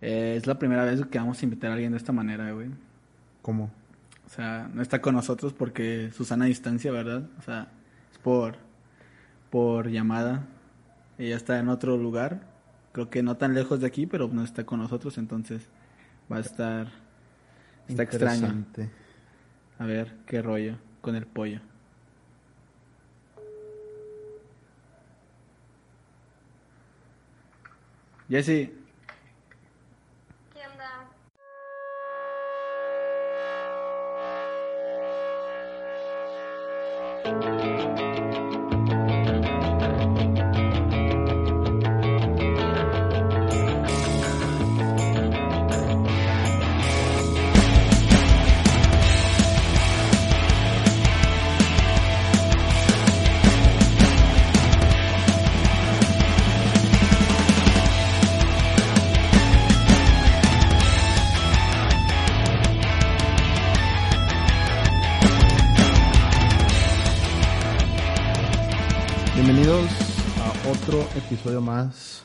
Eh, es la primera vez que vamos a invitar a alguien de esta manera, güey. ¿Cómo? O sea, no está con nosotros porque Susana a distancia, ¿verdad? O sea, es por, por llamada. Ella está en otro lugar. Creo que no tan lejos de aquí, pero no está con nosotros, entonces va a estar... Está extraño. A ver, qué rollo con el pollo. Jesse, episodio más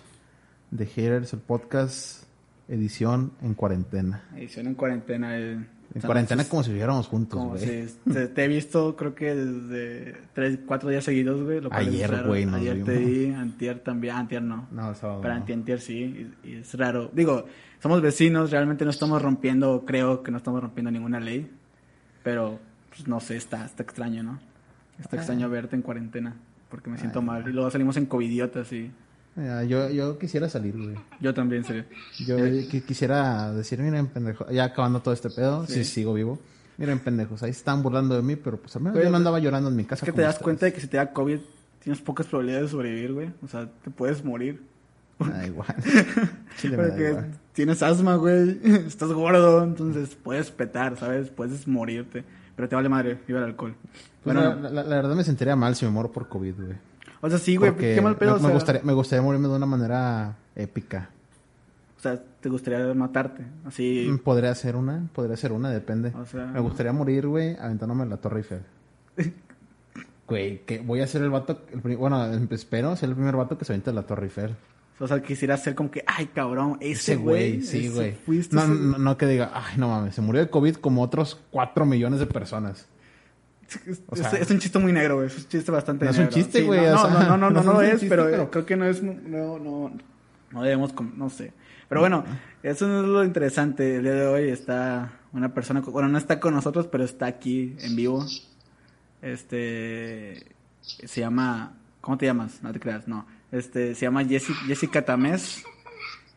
de Haters, el podcast, edición en cuarentena. edición en cuarentena. En cuarentena como si viviéramos juntos, como güey. si- te, te he visto creo que desde tres, cuatro días seguidos, güey. lo Ayer, güey, nos Ayer te vi, antier también, antier no. No, sábado Pero no. antier, antier sí, y, y es raro. Digo, somos vecinos, realmente no estamos rompiendo, creo que no estamos rompiendo ninguna ley. Pero, pues no sé, está, está extraño, ¿no? Está extraño verte en cuarentena, porque me siento Ay. mal. Y luego salimos en covidiotas y Ya, yo, yo quisiera salir, güey. yo también sé. Yo qui- quisiera decir, miren, pendejos, ya acabando todo este pedo, Sí. si sigo vivo. Miren, pendejos, ahí están burlando de mí, pero pues al menos Güey, yo no andaba llorando en mi casa. Es que te das ustedes. cuenta de que si te da COVID tienes pocas probabilidades de sobrevivir, güey. O sea, te puedes morir. Da igual. Chile da Porque igual. tienes asma, güey. Estás gordo, entonces puedes petar, ¿sabes? Puedes morirte. Pero te vale madre, viva el alcohol. Pues bueno, la, la- la verdad me sentiría mal si me muero por COVID, güey. O sea, sí, güey, qué mal pedo. me, o, me sea, gustaría, me gustaría morirme de una manera épica. o sea, te gustaría matarte. Así. Mm, Podría ser una, podría ser una, depende. O sea- me gustaría morir, güey, aventándome la Torre Eiffel. Güey, que voy a ser el vato, el bueno, espero ser el primer vato que se avienta la Torre Eiffel. O sea, quisiera ser como que, ay, cabrón, ese güey, sí, güey. No, no, no que diga, ay, no mames, se murió de COVID como otros 4 millones de personas. Es, O sea- es- es un chiste muy negro, güey. Es un chiste bastante No es un negro. chiste, Sí, güey, No, no, sea, no, no, no, no no, es chiste, pero, pero- creo que no es. No, no, no debemos. No sé. Pero bueno, eso no es lo interesante. El día de hoy está una persona. Bueno, no está con nosotros, pero está aquí en vivo. Este. Se llama. ¿Cómo te llamas? No te creas, no. Este, se llama Jessi- Jessica Tamés.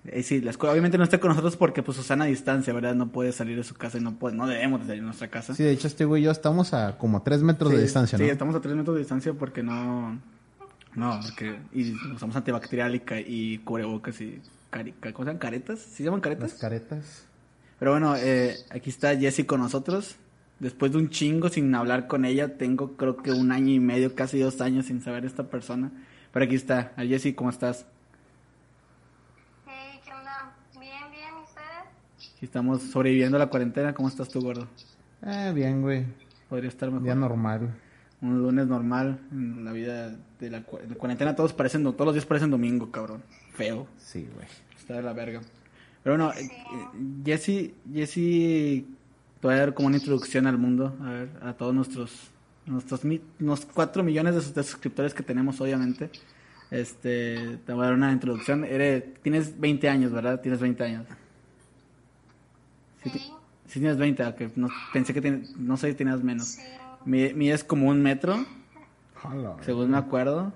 Eh, sí, la escuela obviamente no está con nosotros porque pues Susana a distancia, ¿verdad? No puede salir de su casa y no puede, no debemos de salir de nuestra casa. Sí, de hecho, este güey y yo estamos a como 3 metros de distancia, ¿no? Sí, estamos a tres metros de distancia porque no. No, porque. Y usamos antibacterial y, y cubrebocas y. Cari, ca- ¿Cómo se llaman? ¿Caretas? ¿Sí se llaman caretas? Las caretas. Pero bueno, eh, aquí está Jessie con nosotros. Después de un chingo sin hablar con ella, tengo creo que un año y medio, casi dos años sin saber esta persona. Pero aquí está. Jessie, ¿cómo estás? Hey, ¿qué onda? Bien, bien, ¿y Aquí estamos sobreviviendo a la cuarentena. ¿Cómo estás tú, gordo? Eh, bien, güey. Podría estar mejor. Día normal. Un lunes normal en la vida de la, cu- de cuarentena. Todos parecen, do- todos los días parecen domingo, cabrón. Feo. Sí, güey. Está de la verga. Pero bueno, eh, Jessy, Jessy, te voy a dar como una introducción al mundo, a ver, a todos nuestros, nuestros unos 4 millones de, de suscriptores que tenemos, obviamente. Este, te voy a dar una introducción. Eres, tienes 20 años, ¿verdad? Tienes 20 años. Sí, ti- Sí, sí tienes 20, ok. No, pensé que tienes, no sé si tenías menos. Mi- Mides como un metro, Hola, según me acuerdo.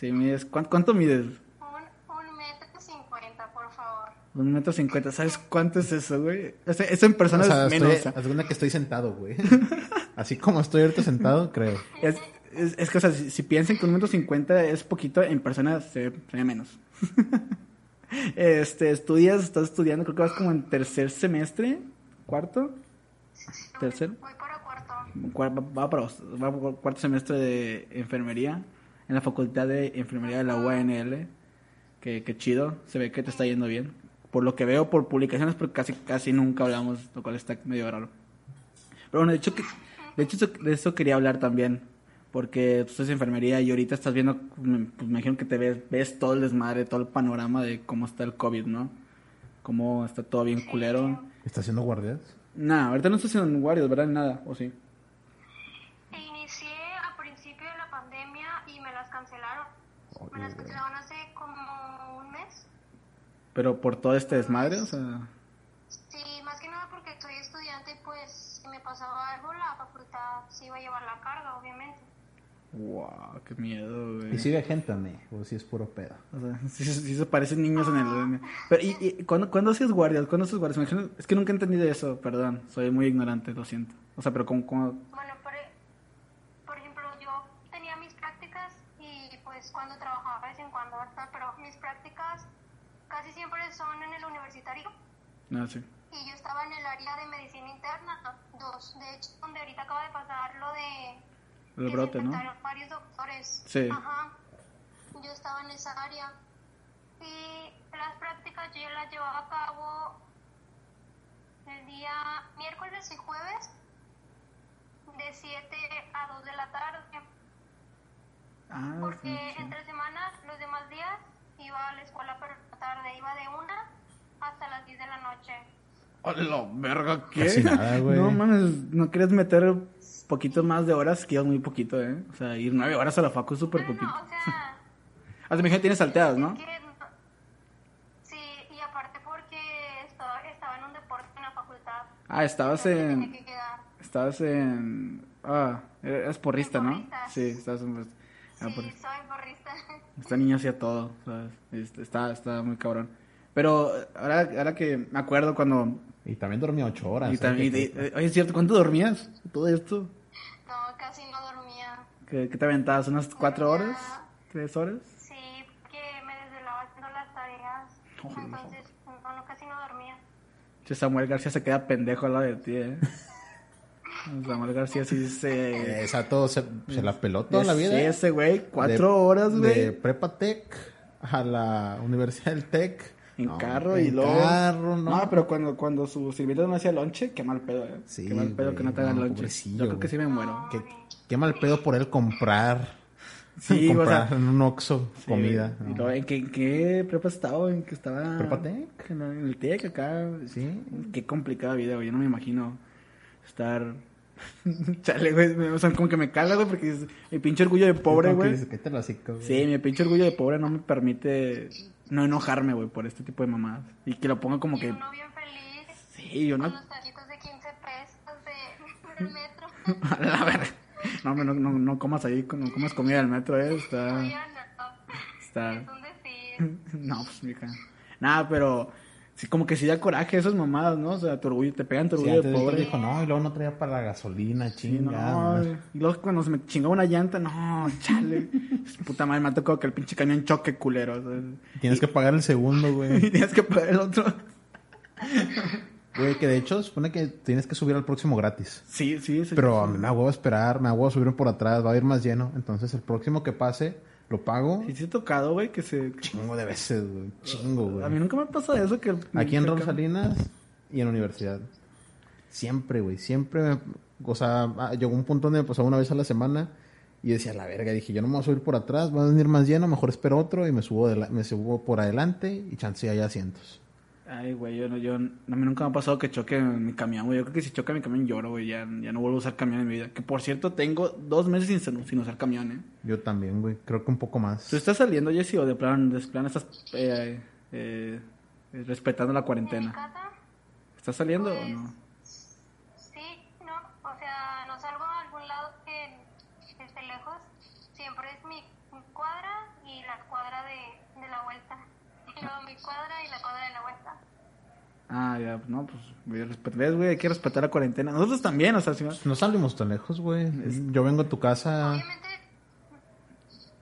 Sí, mides, ¿cuánto, cuánto mides? Un, un metro cincuenta, por favor. Un metro cincuenta, ¿sabes cuánto es eso, güey? O sea, eso en personas O sea, es menos. estoy, cuenta que estoy sentado, güey. Así como estoy ahorita sentado, creo. Es, es, es que, o sea, si, si piensan que un metro cincuenta es poquito, en persona se ve, se ve menos. Este, estudias, estás estudiando, creo que vas como en tercer semestre, cuarto, tercer, Voy para cuarto. Cuar- va para va cuarto semestre de enfermería en la facultad de enfermería de la UANL. Que, que chido, se ve que te está yendo bien. Por lo que veo por publicaciones, porque casi, casi nunca hablamos, lo cual está medio raro. Pero bueno, de hecho, que, de hecho de eso quería hablar también. Porque tú estás en enfermería y ahorita estás viendo, me- pues me imagino que te ves, ves todo el desmadre, todo el panorama de cómo está el COVID, ¿no? Cómo está todo bien culero. ¿Está haciendo guardias? Nah, ahorita no estoy haciendo guardias, ¿verdad? Nada, ¿o sí? Inicié a principio de la pandemia y me las cancelaron. Me las cancelaron hace como un mes. Pero por todo este desmadre, o sea... Sí, más que nada porque soy estudiante y pues si me pasaba algo la facultad sí iba a llevar la carga, obviamente. Wow, qué miedo, güey. ¿Y sigue gente, ¿no? O si es puro pedo. O sea, sí- sí se parecen niños en el... Pero, ¿y, y cuándo, cuándo hacías guardias? ¿Cuándo hacías guardias? Me imagino- es que nunca he entendido eso, perdón. Soy muy ignorante, lo siento. O sea, pero ¿cómo...? cómo- Bueno, por, e- por ejemplo, yo tenía mis prácticas y pues cuando trabajaba de vez en cuando, ¿verdad? Pero mis prácticas casi siempre son en el universitario No, sí. y yo estaba en el área de medicina interna, dos, de hecho, donde ahorita acaba de pasar lo de El brote, ¿no? varios doctores. Sí. Ajá. Yo estaba en esa área. Y las prácticas yo las llevaba a cabo el día miércoles y jueves de 7 a 2 de la tarde. Ah, Porque sí, entre semanas, los demás días, iba a la escuela pero en la tarde. Iba de 1 hasta las 10 de la noche. ¡Hola, verga! ¿Qué? Casi nada, güey. No mames, ¿no quieres meter poquito más de horas? Que es muy poquito, ¿eh? O sea, ir nueve horas a la facu es súper poquito. no, o sea... Ah, te imagino que tienes salteadas, ¿no? Es que no- sí, y aparte porque estaba, estaba en un deporte en la facultad. Ah, estabas en... que. Estabas en... Ah, eres porrista, ¿no? Porrista. Sí, estabas en... Ah, Sí, porrista. soy porrista. Esta niña hacía todo, ¿sabes? Este, Está, está muy cabrón. Pero ahora, ahora que me acuerdo cuando... Y también dormía ocho horas. Y ¿eh? también, y- eh, oye, es cierto, ¿cuánto dormías? Todo esto. No, casi no dormía. ¿Qué, qué te aventabas? ¿Unas cuatro horas? ¿Tres horas? Sí, porque me desvelaba haciendo las tareas. Oh. Entonces, no, no, casi no dormía. Che, Samuel García se queda pendejo al lado de ti, ¿eh? Samuel García sí se... Esa todo se, se la peló toda la vida. Sí, ese güey, cuatro De- horas, De güey. Prepa Tech a la Universidad del Tech. En No, carro en y luego... carro, no. No, pero cuando, cuando su sirviente no hacía lonche, qué mal pedo, ¿eh? Sí, qué mal pedo que no te hagan no, lonche. Yo creo que sí me muero. Qué, qué mal pedo por él comprar. Sí, o comprar sea... en un Oxxo sí, comida. ¿no? ¿En qué, en qué prepa estaba? ¿En qué estaba? ¿Prepa Tech? En, el TEC acá. Sí. Qué complicada vida, güey. Yo no me imagino estar... Chale, güey. O sea, como que me caga, güey, porque es mi pinche orgullo de pobre, Como que güey. dices, "Cállate el hocico, güey". Sí, mi pinche orgullo de pobre no me permite no enojarme, güey, por este tipo de mamadas. Y que lo ponga como Y que... uno bien feliz Sí, yo con no... los taquitos de 15 pesos de, del metro. A la verga. No, no, no, no comas ahí, no comas comida del metro, eh. Está... Está... es un decir. No, pues, mija. Nada, pero... Sí, como que sí da coraje esas mamadas, ¿no? O sea, tu orgullo, te pegan tu Sí, orgullo de de pobre. dijo, no, y luego no traía para la gasolina, Sí, no, chingada. y luego cuando se me chingaba una llanta, no, chale. Puta madre, me ha tocado que el pinche camión choque culero. o sea, Tienes que pagar el segundo, y güey. tienes que pagar el otro. Güey, que de hecho supone que tienes que subir al próximo gratis. Sí, sí, sí. Pero me hago a esperar, me hago a subir por atrás, va a ir más lleno. Entonces el próximo que pase, lo pago. Sí, sí he tocado, güey, que se... Chingo de veces, güey. Chingo, güey. A mí nunca me pasa eso que... Aquí en Rosalinas y en la universidad. Siempre, güey. Siempre, me- o sea, ah, llegó un punto donde me pasaba una vez a la semana y decía, la verga, dije, yo no me voy a subir por atrás, va a venir más lleno, mejor espero otro y me subo, de la- me subo por adelante y chance hay asientos. Ay, güey, yo, no- yo, a mí nunca me ha pasado que choque mi camión, güey. Yo creo que si choca mi camión lloro, güey. Ya, ya no vuelvo a usar camión en mi vida. Que por cierto, tengo dos meses sin, sin usar camión, ¿eh? Yo también, güey. Creo que un poco más. ¿Tú estás saliendo, Jessy, o de plan, de plan estás eh, eh, eh, respetando la cuarentena? ¿Estás saliendo o Pues, no? sí, no, o sea, no salgo a algún lado que esté lejos. Siempre es mi mi cuadra y la cuadra de, de la vuelta. Y luego mi cuadra y la cuadra de la vuelta. Ah, ya, no, pues, güey, respet- ves, güey, hay que respetar la cuarentena. Nosotros también, o sea, si no... No salimos tan lejos, güey. Yo vengo a tu casa. Obviamente,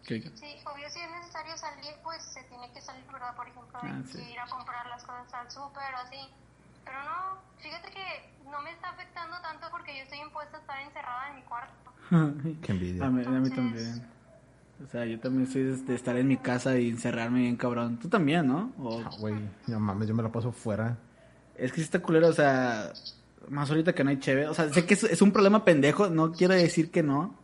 ¿Qué? sí, obvio si es necesario salir, pues se tiene que salir, ¿verdad? Por ejemplo, Ah, que sí. ir a comprar las cosas al súper o así. Pero no, fíjate que no me está afectando tanto porque yo estoy impuesta a estar encerrada en mi cuarto. Qué envidia. A mí, a mí Entonces- también. O sea, yo también soy de, de estar en mi casa y encerrarme bien cabrón. Tú también, ¿no? O- Ah, Güey, no mames, yo me la paso fuera. Es que sí está culero, o sea, más ahorita que no hay cheve. O sea, sé que es, es un problema pendejo, no quiero decir que no.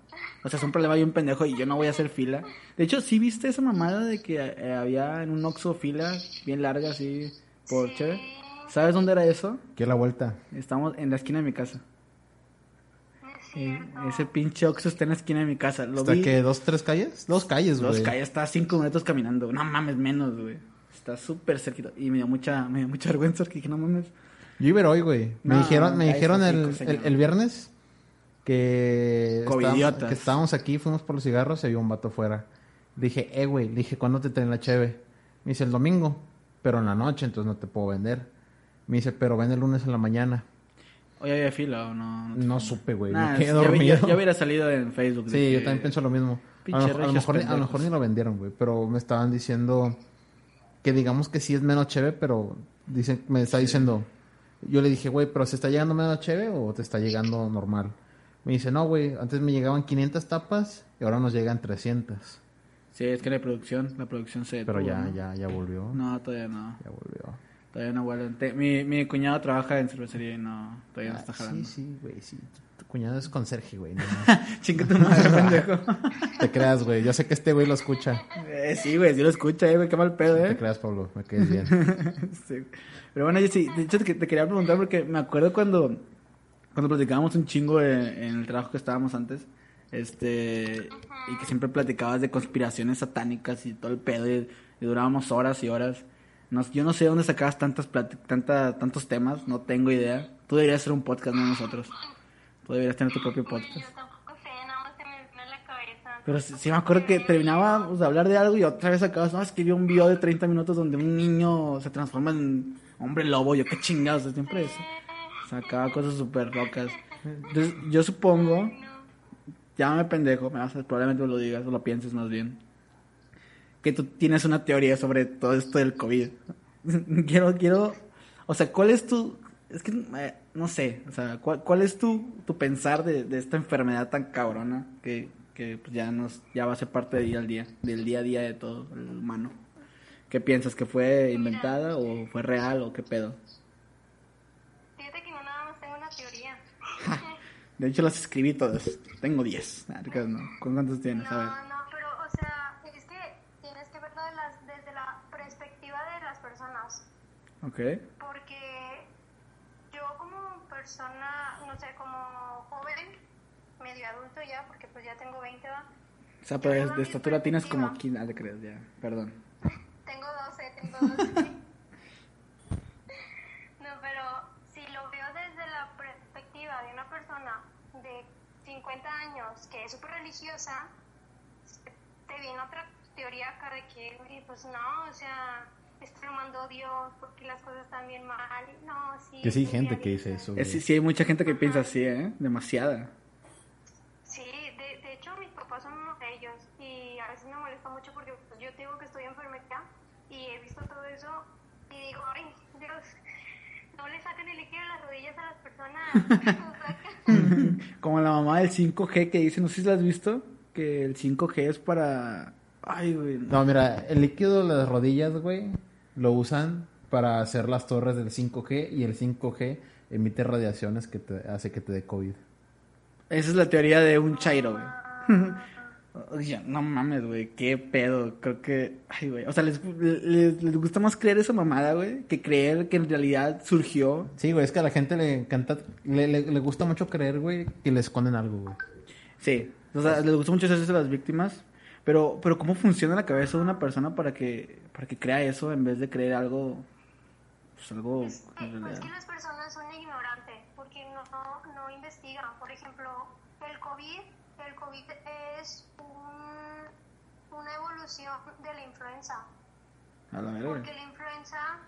O sea, es un problema bien pendejo y yo no voy a hacer fila. De hecho, ¿sí viste esa mamada de que eh, había en un Oxxo fila bien larga así por Sí. cheve? ¿Sabes dónde era eso? ¿Qué la vuelta? Estamos en la esquina de mi casa. Es Eh, ese pinche Oxxo está en la esquina de mi casa. Lo ¿Hasta vi. que dos, tres calles? Dos calles, güey. Dos calles, está cinco minutos caminando. No mames, menos, güey. Está súper cerquita. Y me dio mucha, me dio mucha vergüenza porque dije, no mames. Yo iba a ir hoy, güey. Me No, dijeron, me dijeron el, el, el viernes que Covidiotas. estábamos, que estábamos aquí, fuimos por los cigarros y había un vato afuera. Dije, eh, güey, le dije, ¿cuándo te traen la cheve? Me dice, el domingo, pero en la noche, entonces no te puedo vender. Me dice, pero ven el lunes en la mañana. Hoy había fila o no. No supe, güey, Nah, me quedé dormido. ya- ya hubiera salido en Facebook. Sí, que- yo también pienso lo mismo. A Pinche lo, a lo a mejor ni lo vendieron, güey, pero me estaban diciendo que digamos que sí es menos chévere, pero dicen, me está diciendo, yo le dije, güey, pero ¿se está llegando menos chévere o te está llegando normal? Me dice, no, güey, antes me llegaban 500 tapas y ahora nos llegan 300. Sí, es que la producción, la producción se Pero ya, ¿no? ya, ya volvió. No, todavía no. Ya volvió. Todavía no vuelven. Te- Mi, mi cuñado trabaja en cervecería y no, todavía no Ah, está jalando. sí, sí, güey, sí. Tu cuñado es conserje, güey. No, Chinga tu madre, pendejo. te creas, güey. Yo sé que este güey lo escucha. Eh, sí, güey, sí lo escucha, eh, güey, qué mal pedo, No te eh. creas, Pablo. Me quedes bien. Sí. Pero bueno, yo sí, de hecho te, te quería preguntar porque me acuerdo cuando, cuando platicábamos un chingo de- en el trabajo que estábamos antes, este, y que siempre platicabas de conspiraciones satánicas y todo el pedo, y, y durábamos horas y horas. No, yo no sé de dónde sacabas tantas tanta, tantos temas, no tengo idea. Tú deberías hacer un podcast, no nosotros. Tú deberías tener tu propio podcast. yo tampoco sé, nada más se me vino en la cabeza. Pero sí, sí me acuerdo que terminábamos de hablar de algo y otra vez acabas, no, es que vi un video de 30 minutos donde un niño se transforma en hombre lobo, yo qué chingados, siempre eso. Sacaba cosas súper locas. Entonces, yo supongo, llámame pendejo, me vas a, probablemente lo digas o lo pienses más bien, que tú tienes una teoría sobre todo esto del COVID. quiero, quiero, o sea, ¿cuál es tu, es que, eh, no sé, o sea, ¿cuál, cuál es tu, tu pensar de, de esta enfermedad tan cabrona que, que pues, ya nos, ya va a ser parte del día al día, del día a día de todo el humano? ¿Qué piensas? ¿Que fue inventada o fue real o qué pedo? Fíjate que no nada más tengo una teoría. De hecho, las escribí todas. Tengo 10. Ah. ¿Con cuántos tienes? A ver. No, no, pero, o sea, es que tienes que verlo de las, desde la perspectiva de las personas. Ok. Porque yo como persona, no sé, como joven, medio adulto ya, porque pues ya tengo 20, ¿va? O sea, pero de, estatura tienes como 15. Ah, te creas, ya. Perdón. Tengo 12, tengo 12. no, pero si lo veo desde la perspectiva de una persona de 50 años que es súper religiosa, te viene otra teoría acá de que, pues no, o sea, esto lo mandó Dios porque las cosas están bien mal. No, sí. Que sí gente que dice eso. Es, sí, hay mucha gente que piensa así, ¿eh? Demasiada. Sí, de, de hecho mis papás son uno de ellos y a veces me molesta mucho porque pues, yo tengo que estoy enferma ya y he visto todo eso y digo, ay, Dios, no le saquen el líquido de las rodillas a las personas. Sacan. Como la mamá del 5G que dice, no sé si la has visto, que el 5G es para... Ay, güey. No, mira, el líquido de las rodillas, güey, lo usan para hacer las torres del 5G y el 5G emite radiaciones que te hace que te dé COVID. Esa es la teoría de un chairo, güey. Oye, no mames, güey, qué pedo. Creo que, ay, güey. O sea, les, les, les gusta más creer esa mamada, güey, que creer que en realidad surgió. Sí, güey, es que a la gente le encanta, le, le, le gusta mucho creer, güey, que le esconden algo, güey. Sí, o sea, les gusta mucho hacerse las víctimas. Pero, pero ¿cómo funciona la cabeza de una persona para que, para que crea eso en vez de creer algo, pues algo Es en pues que las personas son ignorantes porque no, no, no investigan. Por ejemplo, el COVID, el COVID es un, una evolución de la influenza. A la. Porque la influenza,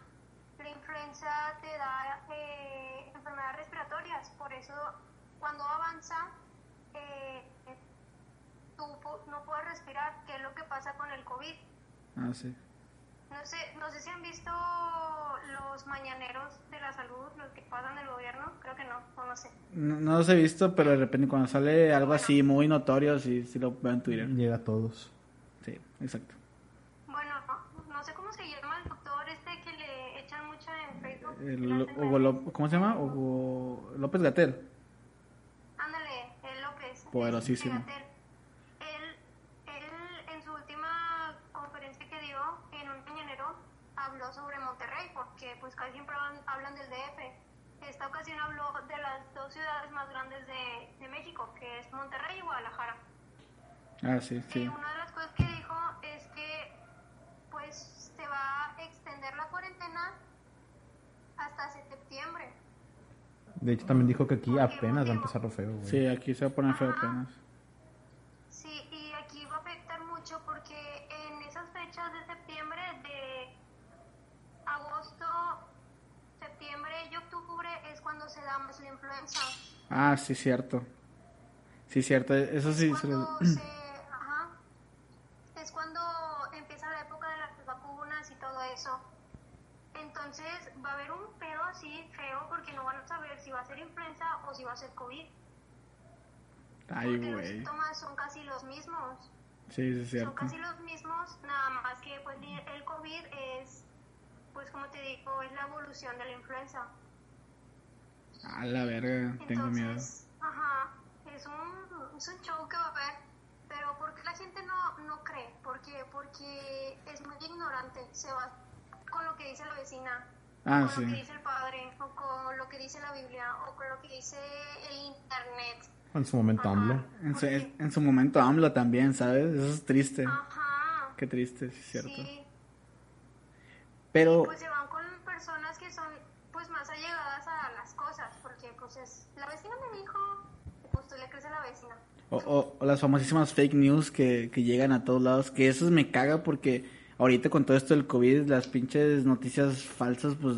la influenza te da eh, enfermedades respiratorias, por eso cuando avanza eh, tú pu- no puedes respirar, que es lo que pasa con el COVID. Ah, sí. No sé, no sé si han visto los mañaneros de la salud, los que pasan del gobierno. Creo que no, o no sé. No, no los he visto, pero de repente cuando sale algo así muy notorio, sí, sí lo veo en Twitter. Llega a todos. Sí, exacto. Bueno, no, no sé cómo se llama el doctor este que le echan mucho en Facebook. El Hugo memes. Ló- ¿Cómo se llama? Hugo López Gatel. Ándale, el López. Poderosísimo. Fíjate, Él, él en su última conferencia que dio en un mañanero habló sobre Monterrey, porque pues casi siempre hablan, hablan del DF. Esta ocasión habló de las dos ciudades más grandes de, de México, que es Monterrey y Guadalajara. Ah, sí, sí. Y una de las cosas que dijo es que pues se va a extender la cuarentena hasta septiembre. De hecho, también dijo que aquí apenas va a empezar lo feo, güey. Sí, aquí se va a poner feo apenas. Sí, y aquí va a afectar mucho porque en esas fechas de septiembre, de agosto, septiembre y octubre es cuando se da más la influenza. Ah, sí, cierto. Sí, cierto. Eso sí. lo- Cuando se, ajá, es cuando empieza la época de las vacunas y todo eso. Entonces va a haber un pedo así feo porque no van a saber si va a ser influenza o si va a ser COVID. Ay, porque los güey. síntomas son casi los mismos. Sí, sí, es Son cierto. casi los mismos, nada más que pues el COVID es, pues como te digo, es la evolución de la influenza. A la verga, tengo miedo. Entonces, ajá, es un, es un show que va a haber, pero ¿por qué la gente no, no cree? ¿Por qué? Porque es muy ignorante, se va con lo que dice la vecina, Ah, con lo que sí. dice el padre, o con lo que dice la Biblia, o con lo que dice el internet. En su momento, Ajá, AMLO. En su, en su momento AMLO también, ¿sabes? Eso es triste. Ajá. Qué triste, sí, es cierto. Sí, Pero, pues se con personas que son pues más allegadas a las cosas, porque pues es, la vecina me dijo, y, pues tú le crees a la vecina. o, o- o las famosísimas fake news que, que llegan a todos lados, que eso me caga porque ahorita con todo esto del COVID, las pinches noticias falsas, pues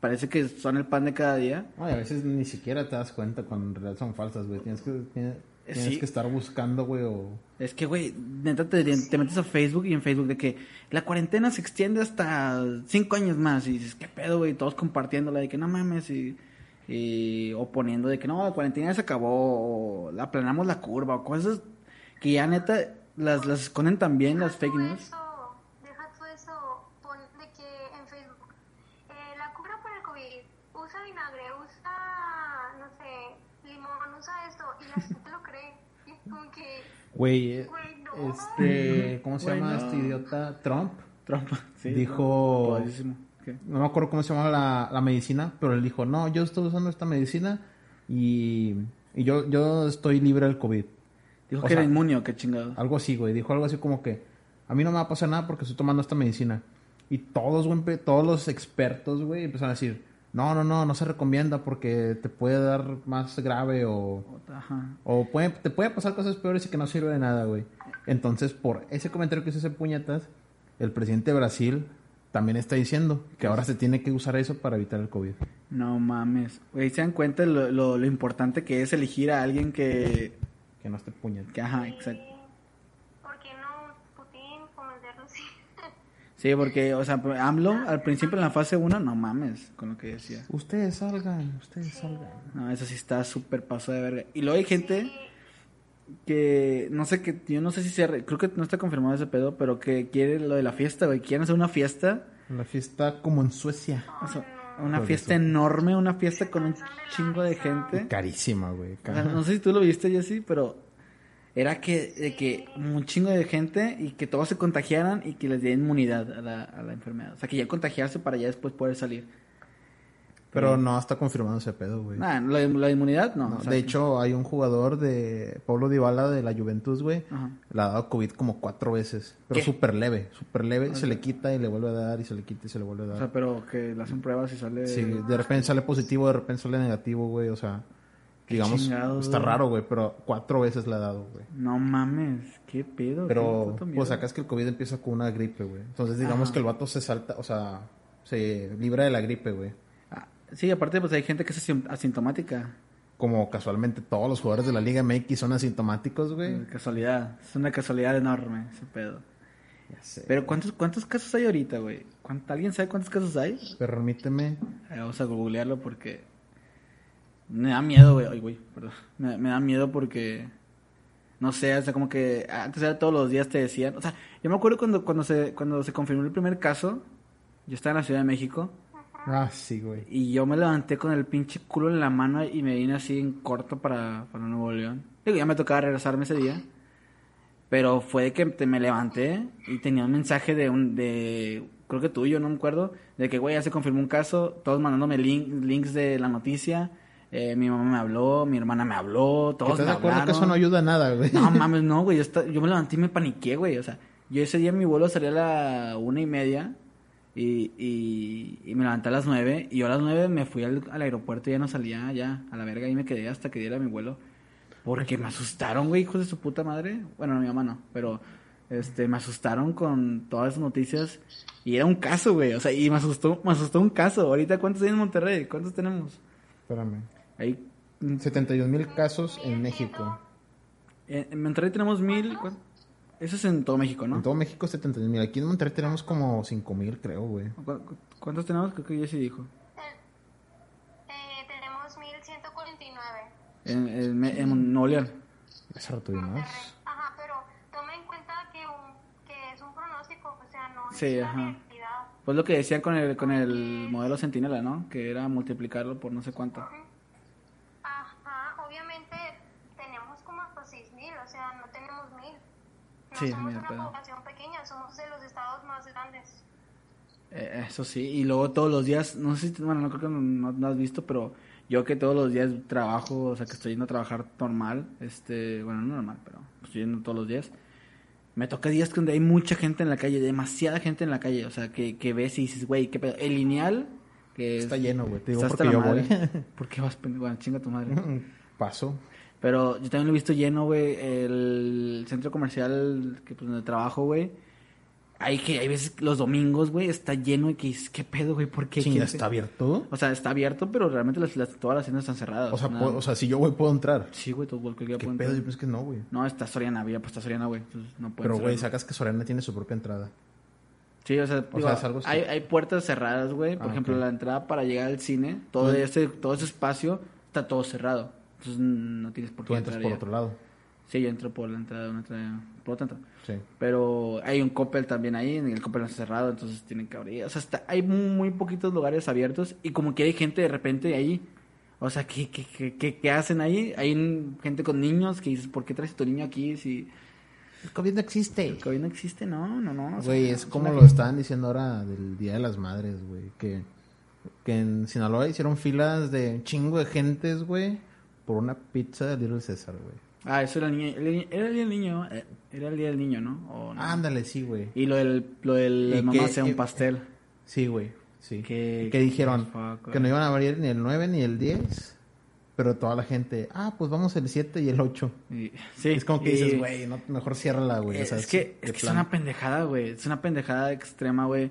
parece que son el pan de cada día. Ay, a veces ni siquiera te das cuenta cuando en realidad son falsas, güey. Tienes que, tienes, tienes Sí. que estar buscando, güey, o... Es que, güey, neta, te, te metes a Facebook y en Facebook de que la cuarentena se extiende hasta cinco años más. Y dices, ¿qué pedo, güey? Todos compartiéndola de que no mames y, y o poniendo de que no, la cuarentena ya se acabó o la aplanamos la curva o cosas que ya neta las, las esconden también las Deja fake news. Eso, deja tú eso, pon de que en Facebook, eh, la cura para el COVID, usa vinagre, usa, no sé, limón, usa esto, y la gente lo cree. Como que, Güey, eh, este... ¿Cómo se llama no. este idiota? Trump. Trump, sí, Dijo-. ¿Qué? No me acuerdo cómo se llama la, la medicina, pero él dijo, no, yo estoy usando esta medicina y, y yo, yo estoy libre del COVID. Dijo O que era sea, inmune o qué chingado. Algo así, güey. Dijo algo así como que a mí no me va a pasar nada porque estoy tomando esta medicina. Y todos, güey, todos los expertos, güey, empezaron a decir, no, no, no, no se recomienda porque te puede dar más grave o, Ajá. o puede, te puede pasar cosas peores y que no sirve de nada, güey. Entonces, por ese comentario que hizo ese puñetas, el presidente de Brasil también está diciendo que ahora se tiene que usar eso para evitar el COVID. No mames. Güey, ¿se dan cuenta lo, lo, lo importante que es elegir a alguien que... Que no esté puñet. que ajá, exacto. ¿por qué no Putin convencerlo así? Sí, porque, o sea, AMLO al principio en la fase 1, no mames, con lo que decía. Ustedes salgan, ustedes salgan. No, eso sí está súper paso de verga. Y luego hay gente que, no sé, que yo no sé si re- creo que no está confirmado ese pedo, pero que quiere lo de la fiesta, güey. Quieren hacer una fiesta, La fiesta como en Suecia. o sea, una Por fiesta eso. enorme, una fiesta con un chingo de gente. Carísima, güey. O sea, no sé si tú lo viste, Jessy, pero era que, de que un chingo de gente y que todos se contagiaran y que les diera inmunidad a la, a la enfermedad. O sea, que ya contagiarse para ya después poder salir. Pero no está confirmado ese pedo, güey. Nah, la, la inmunidad no. No, o sea, de hecho, hay un jugador de Pablo Dybala de la Juventus, güey. Ajá. Le ha dado COVID como cuatro veces. Pero súper leve, súper leve. Se le quita y le vuelve a dar y se le quita y se le vuelve a O dar. sea, pero que le hacen pruebas y sale... Sí, de repente sale positivo, de repente sale negativo, güey. O sea, Qué digamos, está güey. raro, güey. Pero cuatro veces le ha dado, güey. No mames, qué pedo. Pero, qué pues acá es que el COVID empieza con una gripe, güey. Entonces, digamos Ajá. que el vato se salta, o sea, se libra de la gripe, güey. Sí, aparte pues hay gente que es asintomática. Como casualmente todos los jugadores de la Liga MX son asintomáticos, güey. Casualidad, es una casualidad enorme ese pedo. Ya sé. Pero ¿cuántos, cuántos casos hay ahorita, güey? ¿Cuánto- ¿Alguien sabe cuántos casos hay? Permíteme. Eh, Vamos a googlearlo porque me da miedo, güey. Ay, güey, perdón. Me, me da miedo porque no sé, o sea, como que antes era todos los días te decían, o sea, yo me acuerdo cuando cuando se cuando se confirmó el primer caso, yo estaba en la Ciudad de México Ah, sí, güey. y yo me levanté con el pinche culo en la mano y me vine así en corto para, para Nuevo León. Digo, ya me tocaba regresarme ese día. Pero fue de que te- me levanté y tenía un mensaje de un, de, creo que tuyo, no me acuerdo, de que, güey, ya se confirmó un caso, todos mandándome link- links de la noticia, eh, mi mamá me habló, mi hermana me habló, todos ¿Estás me de acuerdo que hablaron. eso no ayuda a nada, güey? No mames, no, güey. Yo, esta- yo me levanté y me paniqué, güey. O sea, yo ese día mi vuelo salía a la una y media y, y, y me levanté a las nueve. Y yo a las nueve me fui al, al aeropuerto y ya no salía ya a la verga y me quedé hasta que diera mi vuelo. Porque me asustaron, güey, hijos de su puta madre. Bueno, mi mamá no, pero este, me asustaron con todas esas noticias. Y era un caso, güey. O sea, y me asustó, me asustó un caso. Ahorita, ¿cuántos hay en Monterrey? ¿Cuántos tenemos? Espérame. Hay 71 mil casos en México. en, en Monterrey tenemos mil. ¿cuán- Eso es en todo México, ¿no? En todo México 71 mil. Aquí en Monterrey tenemos como 5 mil, creo, güey. ¿Cu- cu- ¿Cuántos tenemos? Creo que Jessy dijo. Eh, tenemos 1149. En, en, en Nuevo León. Hace rato vi más. Ajá, pero toma en cuenta que, un, que es un pronóstico, o sea, no Sí, es ajá. realidad. Pues lo que decían con el, con el modelo Centinela, ¿no? Que era multiplicarlo por no sé cuánto. Ajá, obviamente tenemos como hasta 6000, o sea, no tenemos 1000. No Sí, somos mira, una pero- población pequeña, somos de los estados más grandes. Eh, eso sí. Y luego todos los días, no sé si, bueno, no creo que no, no- no has visto, pero yo que todos los días trabajo, o sea, que estoy yendo a trabajar normal, este, bueno, no normal, pero estoy yendo todos los días. Me toca días donde hay mucha gente en la calle, demasiada gente en la calle, o sea, que, que ves y dices, güey, qué pedo. El lineal, que Está es- lleno, güey. Te digo porque la yo voy. madre. ¿Por qué vas, pendejo? Bueno, chinga tu madre. Paso. Pero yo también lo he visto lleno, güey. El centro comercial que pues donde trabajo, güey. Hay que hay veces los domingos, güey, está lleno y que dices, ¿qué pedo, güey? ¿Por qué? Chinga? ¿está abierto? O sea, está abierto, pero realmente las, las- todas las tiendas están cerradas. O sea, puedo- o sea, si yo voy, puedo entrar. Sí, güey, todo cualquier día ¿Qué pedo? Yo entrar. pensé que no, güey. No, está Soriana, había pues está Soriana, güey. Entonces no Pero, güey, sacas que Soriana tiene su propia entrada. Sí, o sea, O digo, sea, es algo así. hay, hay puertas cerradas, güey. Por Ah, ejemplo, la entrada para llegar al cine, todo ese, todo ese espacio está todo cerrado. Entonces no tienes por qué Tú entras entrar por ya. otro lado. Sí, yo entro por la entrada, una entrada, por otra entrada. Sí. Pero hay un Coppel también ahí, y el Coppel no está cerrado, entonces tienen que abrir. O sea, está, hay muy, muy poquitos lugares abiertos y como que hay gente de repente ahí. O sea, ¿qué, qué, qué, qué- qué hacen ahí? Hay un- gente con niños que dices, ¿por qué traes a tu niño aquí si El COVID no existe. el COVID no existe? No, no, no. o sea, Güey, es como lo estaban diciendo ahora del Día de las Madres, güey. Que, que en Sinaloa hicieron filas de un chingo de gentes, güey, por una pizza de Little César, güey. Ah, eso era el niño. el- Era el día del niño. eh, Era el día del niño, ¿no? ¿O no? Ándale, sí, güey. Y lo del, lo del Y mamá que- hacía un y- pastel. Sí, güey. Sí. Que- Que dijeron fuck, que no iban a abrir ni el 9 ni el 10. Pero toda la gente, ah, pues vamos el 7 y el 8. Y- sí, es como que y- dices, güey, no, mejor ciérrala, güey. o Es, sea, es que, es, que es una pendejada, güey. Es una pendejada extrema, güey.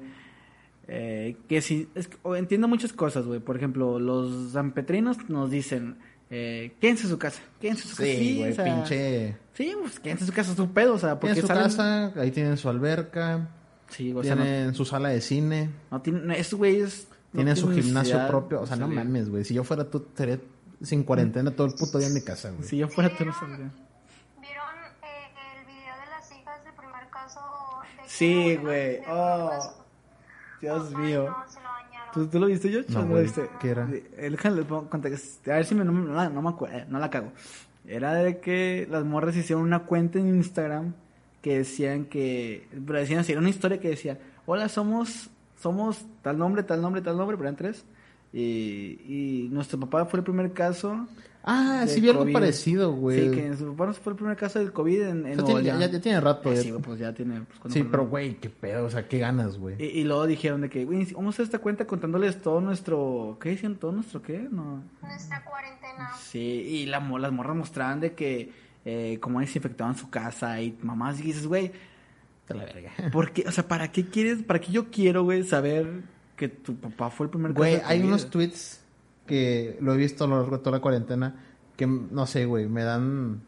Eh, que sí, es entiendo muchas cosas, güey. Por ejemplo, los zampetrinos nos dicen, eh, quédense en su casa, quédense en su casa. Sí, güey, o sea, pinche... Sí, pues quédense en su casa, es su pedo, o sea, porque Tienen su salen- casa, ahí tienen su alberca, Sí, o sea, no, tienen su sala de cine, no tienen, no, esos güeyes... no tienen su tienen gimnasio propio. O sea, no mames, güey. Si yo fuera tú, estaría sin cuarentena todo el puto día en mi casa, güey. Si yo fuera tú, no saldría. ¿Vieron eh, el video de las hijas del primer caso? De Sí, güey. Oh. Dios Ay, mío. no. ¿Tú, tú lo viste, yo? No, lo viste? ¿Qué era? Eh, contexto. A ver si me, no, no, me acuerdo, no la cago. Era de que las morras hicieron una cuenta en Instagram que decían que, pero decían así, era una historia que decía, hola, somos, somos tal nombre, tal nombre, tal nombre, pero eran tres. Y, y nuestro papá fue el primer caso. Ah, de sí vi algo COVID. parecido, güey. Sí, que nuestro papá fue el primer caso del COVID en, en O sea, Nuevo tiene- ya, tiene rato. Eh, ya- sí, pues ya tiene. pues, ¿cuándo Sí, pero, güey, qué pedo. O sea, qué ganas, güey. Y, y luego dijeron de que, güey, vamos a hacer esta cuenta contándoles todo nuestro... ¿Qué decían? ¿Todo nuestro qué? No. Nuestra cuarentena. Sí, y la, mo- las morras mostraban de que eh, cómo desinfectaban su casa y mamás y dices, güey, Te la verga. ¿por qué? O sea, ¿para qué quieres? ¿Para qué yo quiero, güey, saber que tu papá fue el primer Güey, hay unos tweets que lo he visto a lo largo de toda la cuarentena que, no sé, güey, me dan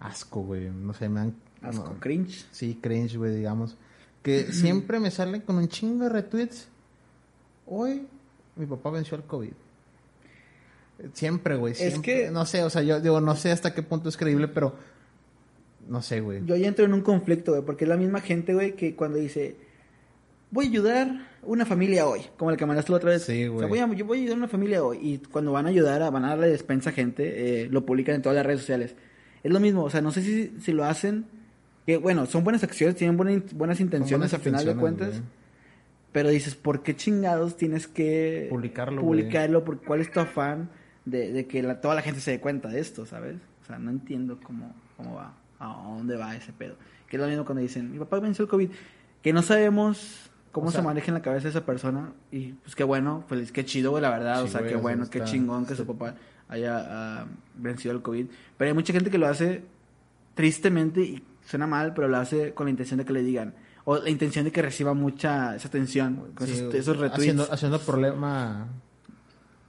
asco, güey. No sé, me dan... Asco, no- cringe. Sí, cringe, güey, digamos. que siempre me salen con un chingo de retweets. Hoy mi papá venció al COVID. Siempre, güey. Es Siempre. que- No sé, o sea, yo digo, no sé hasta qué punto es creíble, pero... No sé, güey. Yo ya entro en un conflicto, güey, porque es la misma gente, güey, que cuando dice, voy a ayudar una familia hoy, como el que mandaste la otra vez. Sí, O sea, güey. voy a, yo voy a ayudar a una familia hoy. Y cuando van a ayudar, a- van a darle despensa a gente, eh, lo publican en todas las redes sociales. Es lo mismo, o sea, no sé si, si lo hacen, que bueno, son buenas acciones, tienen buena buenas intenciones buenas a final de cuentas. güey. Pero dices, ¿por qué chingados tienes que Publicarlo, publicarlo? ¿Por ¿Cuál es tu afán de, de que la- toda la gente se dé cuenta de esto, sabes? O sea, no entiendo cómo, cómo va, a dónde va ese pedo. Que es lo mismo cuando dicen, mi papá venció el COVID, que no sabemos cómo O sea- se maneja en la cabeza esa persona. Y pues qué bueno, feliz, qué chido, güey, la verdad. o sea, güey, qué bueno, qué chingón que su papá haya ah, vencido el COVID. Pero hay mucha gente que lo hace tristemente y suena mal, pero lo hace con la intención de que le digan. O la intención de que reciba mucha esa atención, con Sí, esos, esos retweets. Haciendo, haciendo problema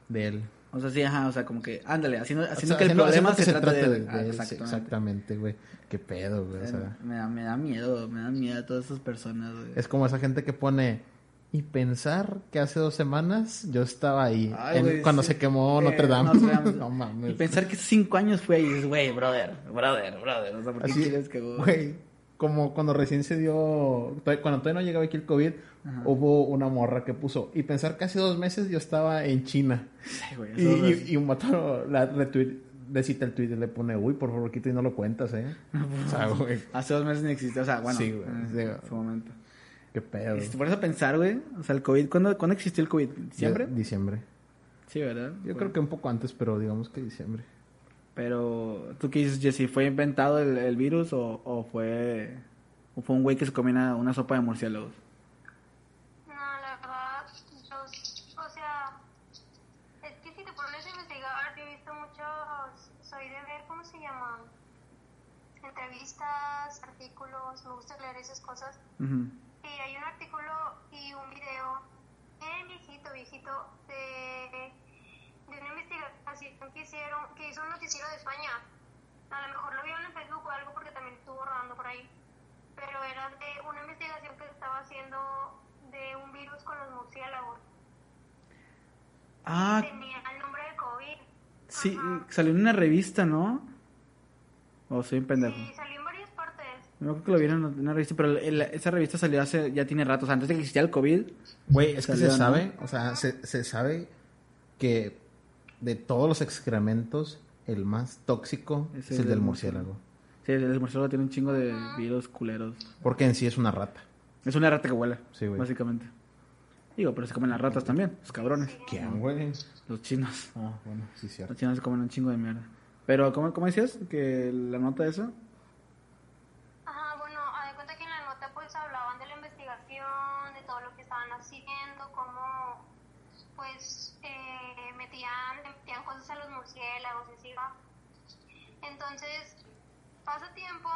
de él. O sea, sí, ajá, o sea, como que, ándale, haciendo, O sea, haciendo que el haciendo- problema haciendo se, trate de. Ah, exactamente. Güey. Qué pedo, güey. o sea, me, da, me da miedo, me da miedo a todas esas personas, güey. es como esa gente que pone... Y pensar que hace dos semanas yo estaba ahí. Ay, en- güey, cuando sí. se quemó Eh, Notre Dame. Notre Dame. no mames. Y pensar que cinco años fue ahí, güey, brother, brother, brother. O sea, ¿por qué Así, quieres que... güey, como cuando recién se dio, cuando todavía no llegaba aquí el COVID, hubo una morra que puso, y pensar que hace dos meses yo estaba en China. Sí, güey, Y, y, y un vato la retweet, le cita el tweet y le pone, uy, por favor, quita y no lo cuentas, eh. o sea, güey, Hace dos meses ni existía, o sea, bueno, Sí, güey, en sí. su momento. qué pedo. Si te pones a pensar, güey, o sea, el COVID, ¿cuándo, ¿cuándo existió el COVID? ¿Diciembre? Diciembre. Sí, ¿verdad? Yo Bueno. creo que un poco antes, pero digamos que diciembre. Pero, ¿tú qué dices, Jesse? ¿Fue inventado el, el virus o, o fue o fue un güey que se comió una, una sopa de murciélagos? No, la verdad, yo, o sea, es que si te pones a investigar, yo he visto muchos, soy de ver, ¿cómo se llaman? Entrevistas, artículos, me gusta leer esas cosas. Y hay un artículo y un video bien viejito, viejito, de, de una investigación que hicieron, que hizo un noticiero de España. A lo mejor lo vieron en Facebook o algo porque también estuvo rodando por ahí. Pero era de una investigación que estaba haciendo de un virus con los murciélagos. Ah, Tenía el nombre de COVID. sí, Ajá. salió en una revista, ¿no? O soy un pendejo. Y salió en varias partes. No creo que lo vieron en una revista, pero el- esa revista salió hace, ya tiene rato, o sea, antes de que existiera el COVID. Güey, es que se ¿no? sabe, o sea, se, se sabe que de todos los excrementos, el más tóxico es, el del murciélago. Sí, el murciélago tiene un chingo de virus culeros. Porque en sí es una rata. Es una rata que huele, Sí, güey. básicamente. Digo, pero se comen las ratas también, los cabrones. ¿Quién, güey? Los chinos. Ah, bueno, sí, cierto. Los chinos se comen un chingo de mierda. Pero, ¿cómo, cómo decías? Que la nota de eso. Ajá, bueno, haz de cuenta que en la nota pues hablaban de la investigación, de todo lo que estaban haciendo, cómo pues eh, metían, le metían cosas a los murciélagos y así va. Entonces, pasa tiempo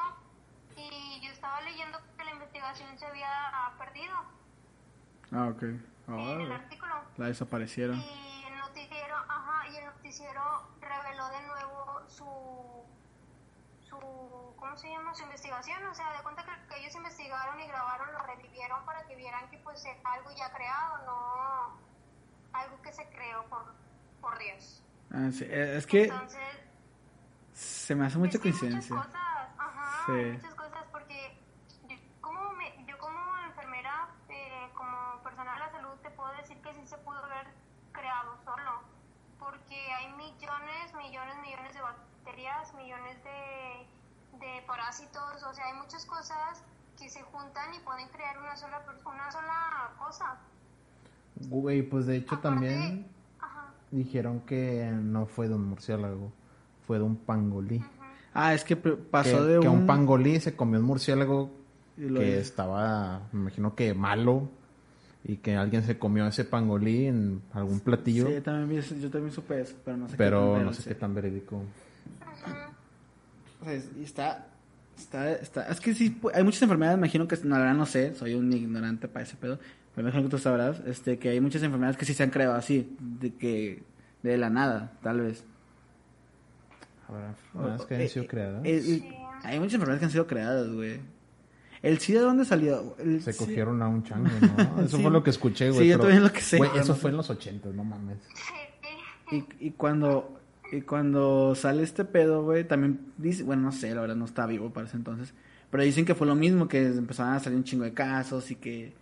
y yo estaba leyendo que la investigación se había perdido Ah, ok. en el artículo. la desaparecieron. Y el noticiero, ajá, y el noticiero reveló de nuevo su, su, ¿cómo se llama? Su investigación. O sea, de cuenta que, que ellos investigaron y grabaron, lo revivieron para que vieran que pues es algo ya creado, no algo que se creó por, por Dios. Ah, sí, eh, Es que Entonces, se me hace mucha es que hay muchas coincidencia. cosas, ajá, Sí. muchas cosas, porque yo como, me- yo como enfermera, eh, como personal de la salud, te puedo decir que sí se pudo haber creado solo, porque hay millones, millones, millones de bacterias, millones de, de parásitos, o sea, hay muchas cosas que se juntan y pueden crear una sola, una sola cosa. Güey, pues de hecho Aparte- también Ajá. dijeron que no fue de un murciélago, fue de un pangolí. Ah, es que pasó que, de que un... un pangolí se comió un murciélago que estaba, me imagino que malo, y que alguien se comió ese pangolí en algún platillo, Sí, yo también, yo también supe eso, pero no sé qué pero tan no sé qué tan verídico. O sea, está, está, está, es que sí, hay muchas enfermedades, me imagino que, no, la verdad no sé, soy un ignorante para ese pedo, pero me imagino que tú sabrás, este, que hay muchas enfermedades que sí se han creado así, de que, de la nada, tal vez. Habrá enfermedades que Eh, sido eh, creadas. eh, hay muchas enfermedades que han sido creadas, güey. ¿El SIDA de dónde salió? El Se cogieron a un chango, ¿no? Eso Sí. fue lo que escuché, güey. Sí, yo también lo que sé, Güey, eso fue en los ochentas, no mames. Y, y cuando y cuando sale este pedo, güey, también dice, bueno, no sé, la verdad no está vivo para ese entonces, pero dicen que fue lo mismo, que empezaban a salir un chingo de casos y que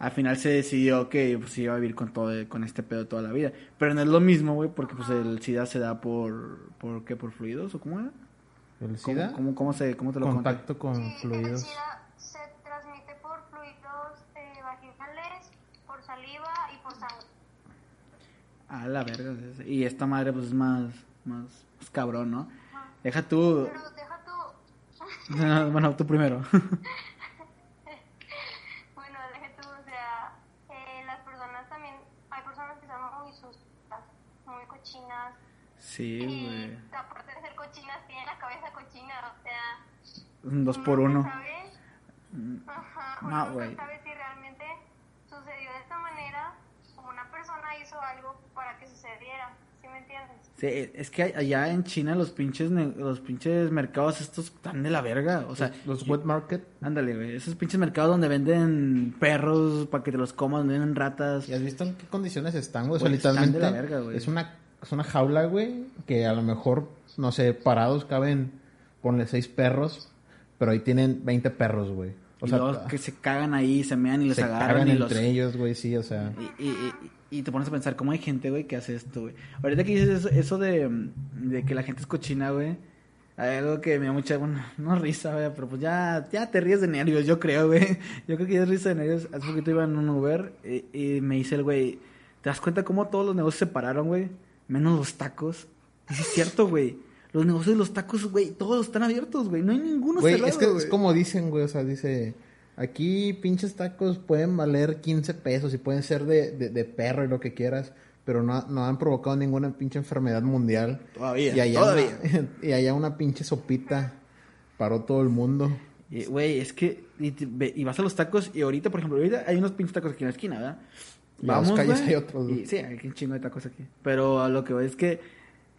al final se decidió que pues, se iba a vivir con todo con este pedo toda la vida, pero no es lo mismo, güey, porque pues el SIDA se da por por qué, por fluidos o cómo era? ¿El ¿Cómo, SIDA? cómo, cómo se cómo te lo conté? Contacto con Sí, el fluidos. SIDA se transmite por fluidos eh, vaginales, por saliva y por sangre. Ah, la verga. Y esta madre pues es más más, más cabrón, ¿no? Deja tú Pero deja tú, bueno, tú primero. bueno, deja tú, o sea, eh, las personas también, hay personas que son muy sucias, muy cochinas, sí, güey. aparte de ser cochinas, tienen la cabeza cochina, o sea, Un dos por uno. sabe- Ajá, No, güey. nunca sabe si realmente sucedió de esta manera o una persona hizo algo para que sucediera, ¿sí me entiendes? Sí, es que allá en China los pinches los pinches mercados estos están de la verga, o sea, Los wet market. ándale, güey, esos pinches mercados donde venden perros para que te los comas, donde venden ratas. ¿Y has visto en qué condiciones están, güey? O sea, Güey, están de literalmente la verga, güey. es una es una jaula, güey, que a lo mejor, no sé, parados caben, ponle seis perros, pero ahí tienen 20 perros, güey. O y sea, que se cagan ahí, se mean y los se agarran cagan y entre los ellos, güey, sí, o sea. Y, y- y- y te pones a pensar, ¿cómo hay gente, güey, que hace esto, güey? Ahorita que dices eso, eso de, de que la gente es cochina, güey, hay algo que me da mucha, bueno, no risa, güey, pero pues ya, ya te ríes de nervios, yo creo, güey. Yo creo que ya es risa de nervios. Hace poquito iba en un Uber y, y me dice el güey, ¿te das cuenta cómo todos los negocios se pararon, güey? Menos los tacos. Y sí es cierto, güey. Los negocios de los tacos, güey, todos están abiertos, güey. No hay ninguno Güey, cerrado, es que es como dicen, güey, o sea, dice, aquí pinches tacos pueden valer 15 pesos y pueden ser de, de, de perro y lo que quieras, pero no, no han provocado ninguna pinche enfermedad mundial. Todavía, y allá todavía. Una, y allá una pinche sopita paró todo el mundo. Y, Güey, es que y, y vas a los tacos y ahorita, por ejemplo, ahorita hay unos pinches tacos aquí en la esquina, ¿verdad? Y a dos calles hay otros, y- güey. sí, hay un chingo de tacos aquí. Pero a lo que voy es que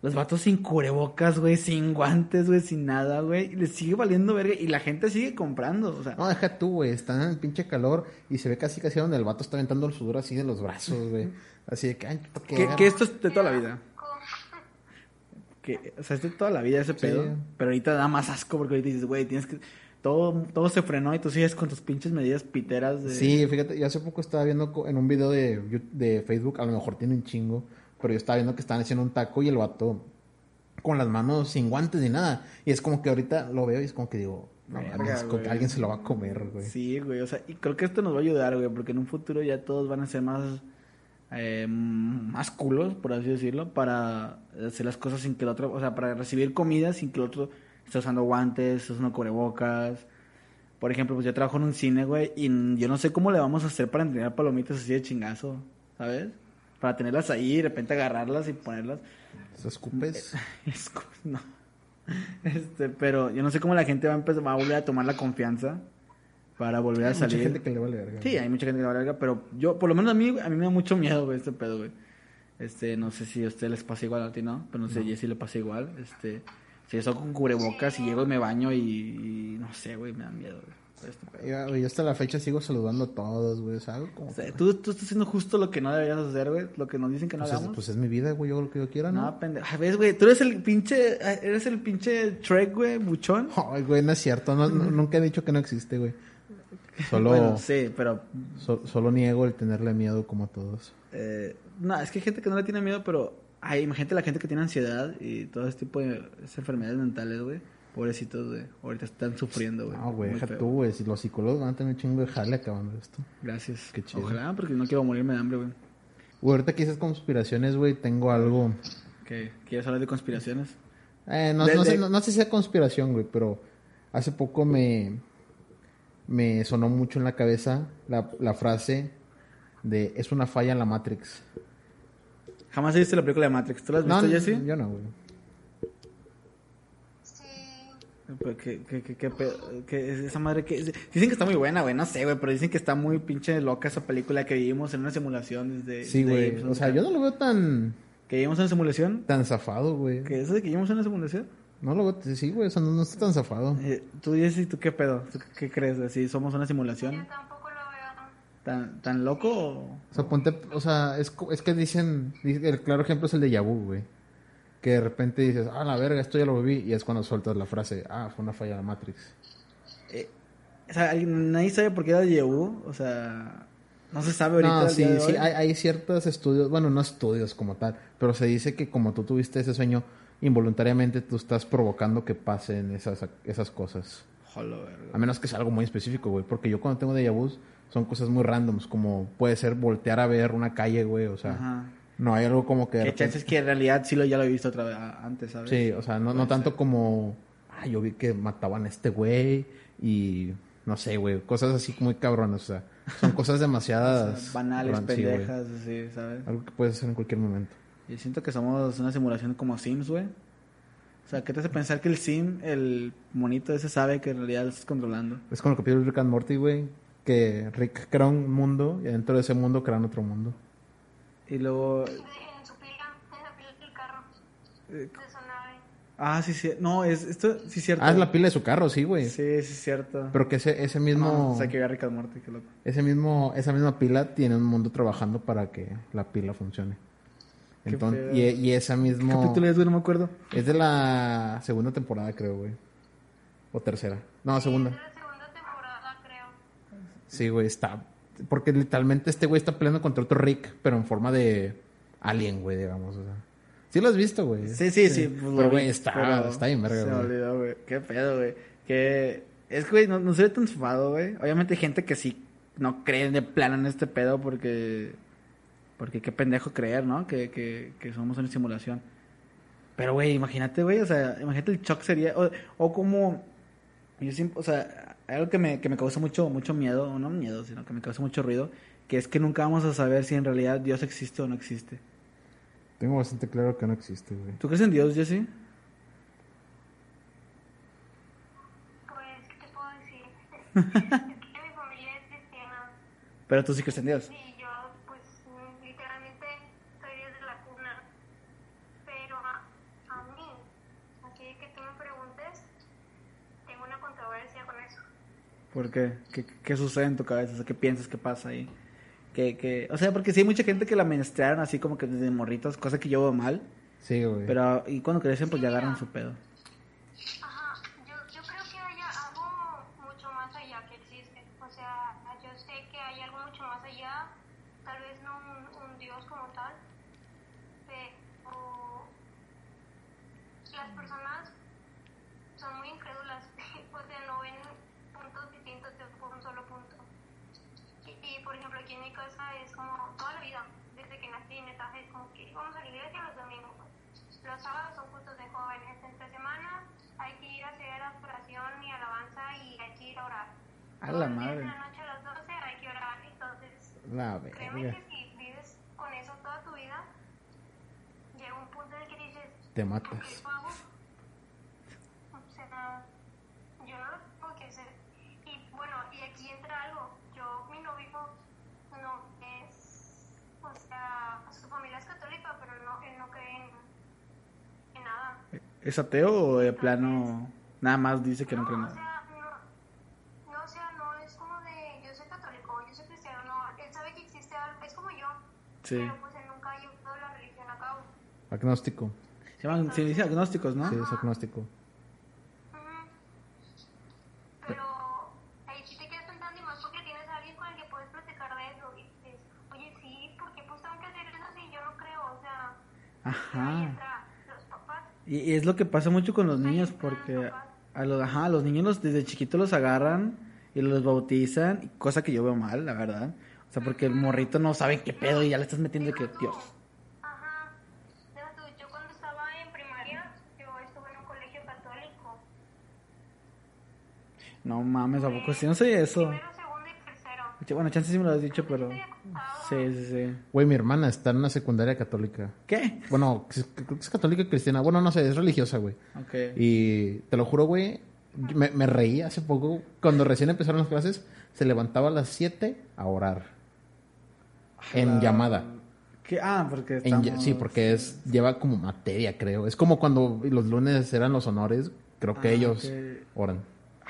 los vatos sin cubrebocas, güey, sin guantes, güey, sin nada, güey. y Les sigue valiendo verga y la gente sigue comprando, o sea. No, deja tú, güey, están en el pinche calor y se ve casi casi donde el vato está aventando el sudor así de los brazos, güey. Así de que, ay, ¿qué que, que esto es de toda la vida. Que, o sea, es de toda la vida ese Sí. pedo. Pero ahorita da más asco porque ahorita dices, güey, tienes que. Todo, todo se frenó y tú sigues con tus pinches medidas piteras de. Sí, fíjate, yo hace poco estaba viendo en un video de, de Facebook, a lo mejor tiene un chingo, pero yo estaba viendo que estaban haciendo un taco y el vato con las manos sin guantes ni nada. Y es como que ahorita lo veo y es como que digo, no, Verga, que alguien se lo va a comer, güey. Sí, güey, o sea, y creo que esto nos va a ayudar, güey, porque en un futuro ya todos van a ser más, eh, más culos, por así decirlo, para hacer las cosas sin que el otro, o sea, para recibir comida sin que el otro esté usando guantes, esté usando cubrebocas. Por ejemplo, pues yo trabajo en un cine, güey, y yo no sé cómo le vamos a hacer para entrenar palomitas así de chingazo, ¿sabes? Para tenerlas ahí y de repente agarrarlas y ponerlas. ¿Se escupes? No. Este, pero yo no sé cómo la gente va a empezar, va a volver a tomar la confianza para volver a Hay mucha salir. gente que le vale verga. Sí, hay mucha gente que la verga, pero yo, por lo menos a mí, a mí me da mucho miedo, güey, este pedo, güey. Este, no sé si a ustedes les pasa igual a ti, ¿no? Pero no sé, a Jessy le pasa igual. Este, si yo con cubrebocas y llego y me baño y, y no sé, güey, me da miedo, güey. este. Yo, güey, yo hasta la fecha sigo saludando a todos, güey, o sea, algo como... O sea, tú, tú estás haciendo justo lo que no deberías hacer, güey, lo que nos dicen que no pues, es, hagamos. pues es mi vida, güey, yo hago lo que yo quiera, ¿no? no, pendejo. A ver, güey, tú eres el pinche, eres el pinche Trek, güey, buchón. Ay, güey, no es cierto, no- no- nunca he dicho que no existe, güey. Solo, Bueno, sí, pero so- solo niego el tenerle miedo como a todos. Eh, no, es que hay gente que no le tiene miedo, pero hay imagínate la gente que tiene ansiedad y todo ese tipo de enfermedades mentales, güey. Pobrecitos, güey. Ahorita están sufriendo, güey. No, güey, deja feo. tú, güey, si los psicólogos van a tener un chingo de jale acabando esto. Gracias. Qué chido. Ojalá, porque no quiero morirme de hambre, güey. Güey, ahorita que dices conspiraciones, güey, tengo algo... ¿Qué? ¿Quieres hablar de conspiraciones? Eh, no, De- no de- sé, no, no sé si sea conspiración, güey, pero hace poco me, me sonó mucho en la cabeza la, la frase de es una falla en la Matrix. Jamás he visto la película de Matrix. ¿Tú la has No, visto, Jesse? yo no, güey. Sí, Pero ¿Qué, qué, qué, qué pedo? ¿Qué es esa madre que Dicen que está muy buena, güey. No sé, güey. Pero dicen que está muy pinche loca esa película que vivimos en una simulación desde... Sí, güey. O sea, yo no lo veo tan, ¿Que vivimos en una simulación? tan zafado, güey. ¿Que eso de que vivimos en una simulación? No lo veo, sí, güey, o sea, no, no está tan zafado. Eh, tú, Jessy, ¿tú qué pedo? ¿Tú qué crees? ¿Si somos una simulación? veo. ¿Tan, tan loco o...? O sea, ponte, o sea, es, es que dicen, dice- el claro ejemplo es el de Yabu, güey. Que de repente dices, ah, la verga, esto ya lo viví, y es cuando sueltas la frase, ah, fue una falla de la Matrix. O sea, ¿alguien- nadie sabe por qué era de Yehu. O sea, no se sabe ahorita. No, sí, de sí, hay, hay ciertos estudios, bueno, no estudios como tal, pero se dice que como tú tuviste ese sueño, involuntariamente tú estás provocando que pasen esas, esas cosas. Joder. A menos que sea algo muy específico, güey. Porque yo cuando tengo déjà vus son cosas muy randoms, como puede ser voltear a ver una calle, güey, o sea, Ajá. no hay algo como que... Que repente- chances que en realidad sí lo ya lo he visto otra vez antes, ¿sabes? Sí, o sea, no, no tanto ser. como, ah, yo vi que mataban a este güey y no sé, güey, cosas así muy cabronas, o sea, son cosas O sea, demasiadas banales, ran- sí, güey. pendejas, así, ¿sabes? algo que puedes hacer en cualquier momento. Yo siento que somos una simulación como Sims, güey. O sea, ¿qué te hace pensar que el Sim, el monito ese, sabe que en realidad lo estás controlando? Es como el capítulo de Rick and Morty, güey, que Rick crea un mundo y dentro de ese mundo crean otro mundo. Y luego... De- En su pila, en la pila del carro. De su nave. ah, sí, sí. No, es, esto sí es cierto. Ah, es la pila de su carro, sí, güey. Sí, sí es cierto. Pero que ese, ese mismo, No, o sea, que Rick and Morty, qué loco. ese mismo, esa misma pila tiene un mundo trabajando para que la pila funcione. Qué Entonces, y, y esa mismo... capítulo es, güey? No me acuerdo. Es de la segunda temporada, creo, güey. O tercera. No, segunda. de la segunda temporada, creo. Sí, güey, está. Porque literalmente este güey está peleando contra otro Rick, pero en forma de alien, güey, digamos. O sea. Sí lo has visto, güey. Sí, sí, sí. pues, Pero, güey, está, pero está bien verga, Se me güey. olvidó, güey. Qué pedo, güey. Que... Es que, güey, no, no se ve tan sufado, güey. Obviamente hay gente que sí no cree de plano en este pedo porque... Porque qué pendejo creer, ¿no? Que, que, que somos una simulación. Pero, güey, imagínate, güey. O sea, imagínate el shock sería... O, o como... Yo siempre... O sea, algo que me, que me causa mucho, mucho miedo. o No miedo, sino que me causa mucho ruido. Que es que nunca vamos a saber si en realidad Dios existe o no existe. Tengo bastante claro que no existe, güey. ¿Tú crees en Dios, Jesse? Pues, ¿qué te puedo decir? es que mi familia es cristiana. Pero tú sí crees en Dios. Y yo, pues, mm, literalmente soy desde la cuna. Pero a, a mí, aquí que tú me preguntes, tengo una controversia con eso. ¿Por qué? ¿Qué, qué sucede en tu cabeza? O sea, ¿Qué piensas que pasa ahí? Que, que, o sea, porque sí hay mucha gente que la menstruaron así como que desde morritos, cosa que yo veo mal. Sí, güey. Pero, y cuando crecen, pues ya agarran su pedo. Ajá, yo, yo creo que hay algo mucho más allá que existe. O sea, yo sé que hay algo mucho más allá, tal vez no un, un Dios como tal, pero las personas son muy incrédulas, o sea, no ven puntos distintos de un solo punto. Y, y, por ejemplo, aquí en mi casa es como toda la vida, desde que nací, neta, es como que vamos a la iglesia los domingos. Los sábados son cultos de jóvenes. Entre semana hay que ir a hacer adoración y alabanza y hay que ir a orar. A la los días madre. En la noche a las 12 hay que orar. Entonces, La créeme verga. que si vives con eso toda tu vida, llega un punto en el que dices, Te ¿por qué matas. hago? O sea, yo no lo tengo que hacer. Y bueno, y aquí entra algo. Yo, mi novio no es, o sea, su familia es católica, pero no, él no cree en, en nada. ¿Es ateo o de plano nada más dice que no cree o nada? sea, Sí. pero pues él nunca llevado la religión a cabo. Agnóstico. Se llaman, se dice agnósticos, ¿no? Sí, es agnóstico. Ujú. Pero ahí sí te quedas pensando y más porque tienes a alguien con el que puedes platicar de eso y dices, oye, sí, ¿por qué pues tengo que hacer eso si yo no creo? O sea, ahí Ajá. entra los papás. Y, es lo que pasa mucho con los niños porque a los, ajá, a los niños los- desde chiquitos los agarran y los bautizan, y cosa que yo veo mal, la verdad. O sea, porque el morrito no sabe qué pedo y ya le estás metiendo que Dios. Ajá. Yo cuando estaba en primaria, yo estuve en un colegio católico. No mames, ¿a poco sí? No sé eso. Primero, segundo y tercero. Bueno, chance sí me lo has dicho, pero... Sí, sí, sí. Güey, mi hermana está en una secundaria católica. ¿Qué? Bueno, creo que es católica y cristiana. Bueno, no sé, es religiosa, güey. Ok. Y te lo juro, güey, me, me reí hace poco. Cuando recién empezaron las clases, se levantaba a las 7 a orar. En llamada. ¿Qué? Ah, porque estamos... sí, porque es lleva como materia, creo. Es como cuando los lunes eran los honores, creo que Ah, ellos oran.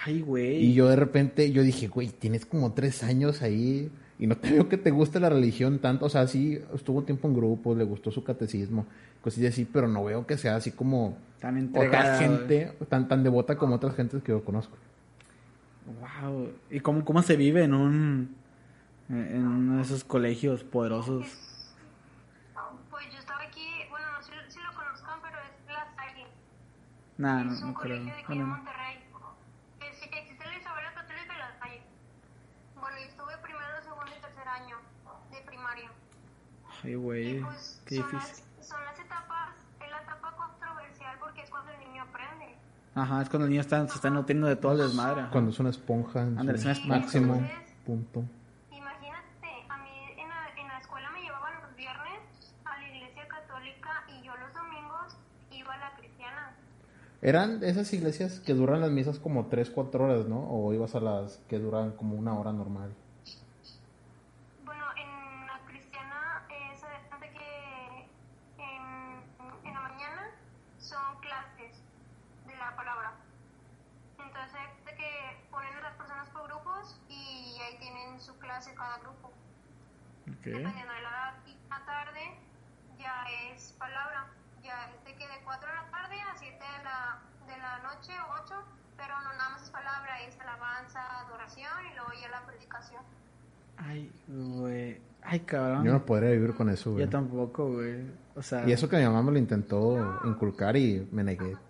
Ay, güey. Y yo de repente, yo dije, güey, tienes como tres años ahí y no te veo que te guste la religión tanto. O sea, sí, estuvo tiempo en grupo, le gustó su catecismo, cosillas así, pero no veo que sea así como Tan otra entregada. gente, tan, tan devota como otras gentes que yo conozco. Wow. ¿Y cómo, cómo se vive en un... En uno de esos colegios poderosos? Pues yo estaba aquí, bueno, no sé si lo conozcan, pero es La Salle. Nah, no, es un no creo. colegio de aquí no. Monterrey. Es, existe la Isabela Católica de La Salle. Bueno, yo estuve primero, segundo y tercer año de primaria. Ay, güey. pues Qué son difícil. las, son las etapas, es la etapa controversial porque es cuando el niño aprende. Ajá, es cuando el niño está, se está nutriendo de todo el desmadre. Cuando es una esponja en Ándale, su es una esponja, máximo güey. punto. Imagínate, a mí en la, en la escuela me llevaban los viernes a la iglesia católica y yo los domingos iba a la cristiana. Eran esas iglesias que duran las misas como 3, 4 horas, ¿no? O ibas a las que duran como una hora normal. Bueno, en la cristiana eh, se que en, en la mañana son clases de la palabra. Entonces, de que ponen a las personas por grupos y ahí tienen su clase cada grupo. Ok. Dependiendo de la edad. Y la tarde ya es palabra. Ya es de que de 4 de la tarde a 7 de la, de la noche o 8, pero no nada más es palabra, es alabanza, adoración y luego ya la predicación. Ay, güey. Ay, cabrón. Yo no podría vivir con eso, güey. Yo tampoco, güey. O sea... Y eso que mi mamá me lo intentó inculcar y me negué.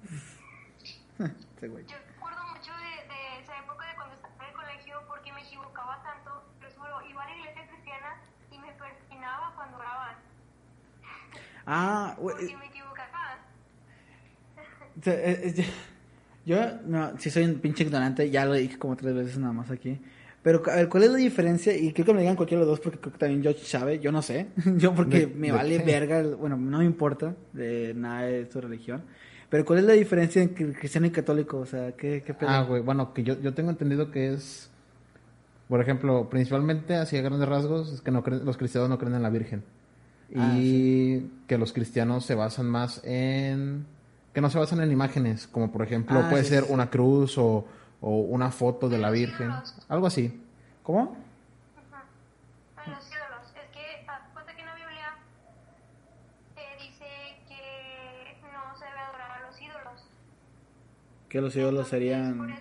Este güey. Yo recuerdo mucho de, de esa época de cuando estaba en el colegio porque me equivocaba tanto. Les juro, iba a la iglesia cristiana y me persinaba cuando oraban. Ah, güey. Porque me equivocaba. Yo, no, sí soy un pinche ignorante, ya lo dije como tres veces nada más aquí. Pero, a ver, ¿cuál es la diferencia? Y creo que me digan cualquiera de los dos porque creo que también George sabe, yo no sé. yo porque ¿De- me de vale qué? verga, el- bueno, no me importa de nada de su religión. Pero ¿cuál es la diferencia entre cristiano y católico? O sea, ¿qué, qué pedo? Ah, güey, bueno, que yo, yo tengo entendido que es, por ejemplo, principalmente así a grandes rasgos, es que no creen- los cristianos no creen en la Virgen. Ah, Y que los cristianos se basan más en, que no se basan en imágenes, como por ejemplo Ah, puede sí, ser sí, una cruz o, o una foto de la Virgen, ídolos. algo así. ¿Cómo? Los ídolos. Es que, haz cuenta que en la Biblia eh, dice que no se debe adorar a los ídolos. Que los ídolos Entonces, serían...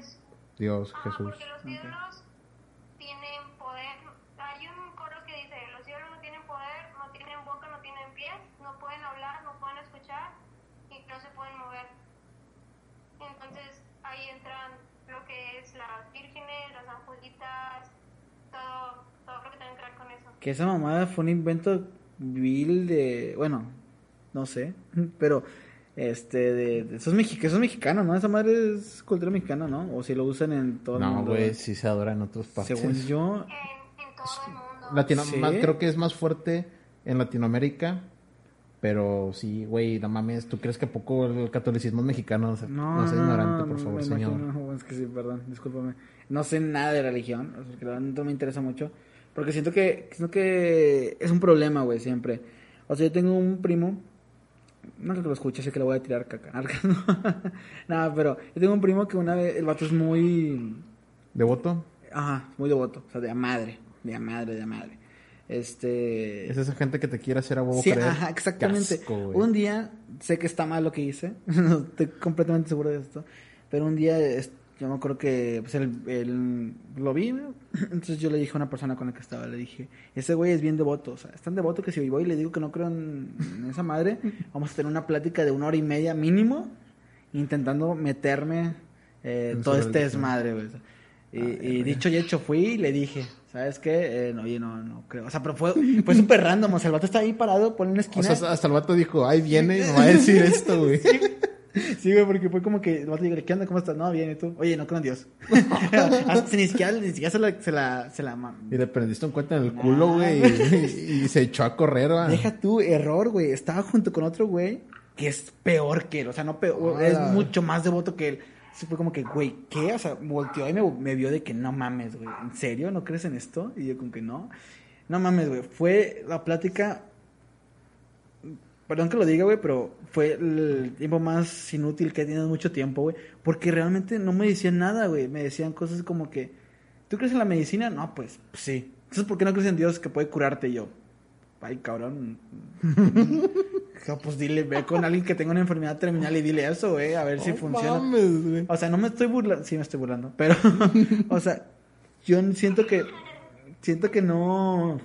Dios, Jesús. porque los ídolos tienen poder. Hay un coro que dice, los ídolos no tienen poder, no tienen boca, no tienen pies, no pueden hablar, no pueden escuchar y no se pueden mover. Entonces ahí entran lo que es las vírgenes, todo, todo lo que tenga que ver con eso. Que esa mamada fue un invento vil de... Bueno, no sé. Pero, este, de... de- eso, es mexi- que eso es mexicano, ¿no? Esa madre es cultura mexicana, ¿no? O si lo usan en todo el No, mundo. güey, sí se adora en otras partes. Según yo... En, en todo el mundo. Latino, ¿Sí? más- creo que es más fuerte en Latinoamérica, pero sí, güey, no mames, ¿tú crees que a poco el catolicismo es mexicano? O sea, No, no, seas ignorante, por no, favor, señor. imagino. Es que sí, perdón, discúlpame. No sé nada de religión, o sea, que la verdad no me interesa mucho. Porque siento que, siento que es un problema, güey, siempre. O sea, yo tengo un primo, no creo que lo escuche, sé que le voy a tirar caca. No, Nada, pero yo tengo un primo que una vez, el vato es muy, ¿Devoto? ajá, muy devoto, o sea, de a madre, de a madre, de a madre. Este... Es esa gente que te quiere hacer a huevo Sí, creer. ajá, exactamente. Un día, sé que está mal lo que hice, no estoy completamente seguro de esto, pero un día es- yo me acuerdo que pues, él, él lo vi, ¿no? entonces yo le dije a una persona con la que estaba, le dije, ese güey es bien devoto, o sea, es tan devoto que si voy y le digo que no creo en, en esa madre, vamos a tener una plática de una hora y media mínimo, intentando meterme eh, todo este desmadre, güey. Y, Ay, y dicho y hecho fui y le dije, ¿sabes qué? Eh, no, oye, no, no creo. O sea, pero fue, fue súper random. O sea, el vato está ahí parado, pone una O esquina. sea, hasta el vato dijo, ay, viene y me va a decir esto, güey. Sí, güey, porque fue como que el vato dijo, ¿qué onda? ¿Cómo estás? No, bien, ¿y tú? Oye, no creo en Dios. Hasta ni siquiera, ni siquiera se la, se la, se la Y le prendiste un cuenta en el culo, güey, y, y se echó a correr, va. Deja tu error, güey. Estaba junto con otro güey que es peor que él. O sea, no peor, es Hola. mucho más devoto que él. Sí, fue como que, güey, ¿qué? O sea, volteó y me, me vio de que no mames, güey. ¿En serio? ¿No crees en esto? Y yo como que no. No mames, güey. Fue la plática perdón que lo diga, güey, pero fue el tiempo más inútil que he tenido en mucho tiempo, güey. Porque realmente no me decían nada, güey. Me decían cosas como que, ¿tú crees en la medicina? No, pues, pues sí. Entonces, ¿por qué no crees en Dios que puede curarte? Y yo, ay, cabrón. No, pues dile, ve con alguien que tenga una enfermedad terminal y dile eso, güey, a ver si funciona. mames, güey. O sea, no me estoy burlando, sí me estoy burlando, pero, o sea, yo siento que, siento que no,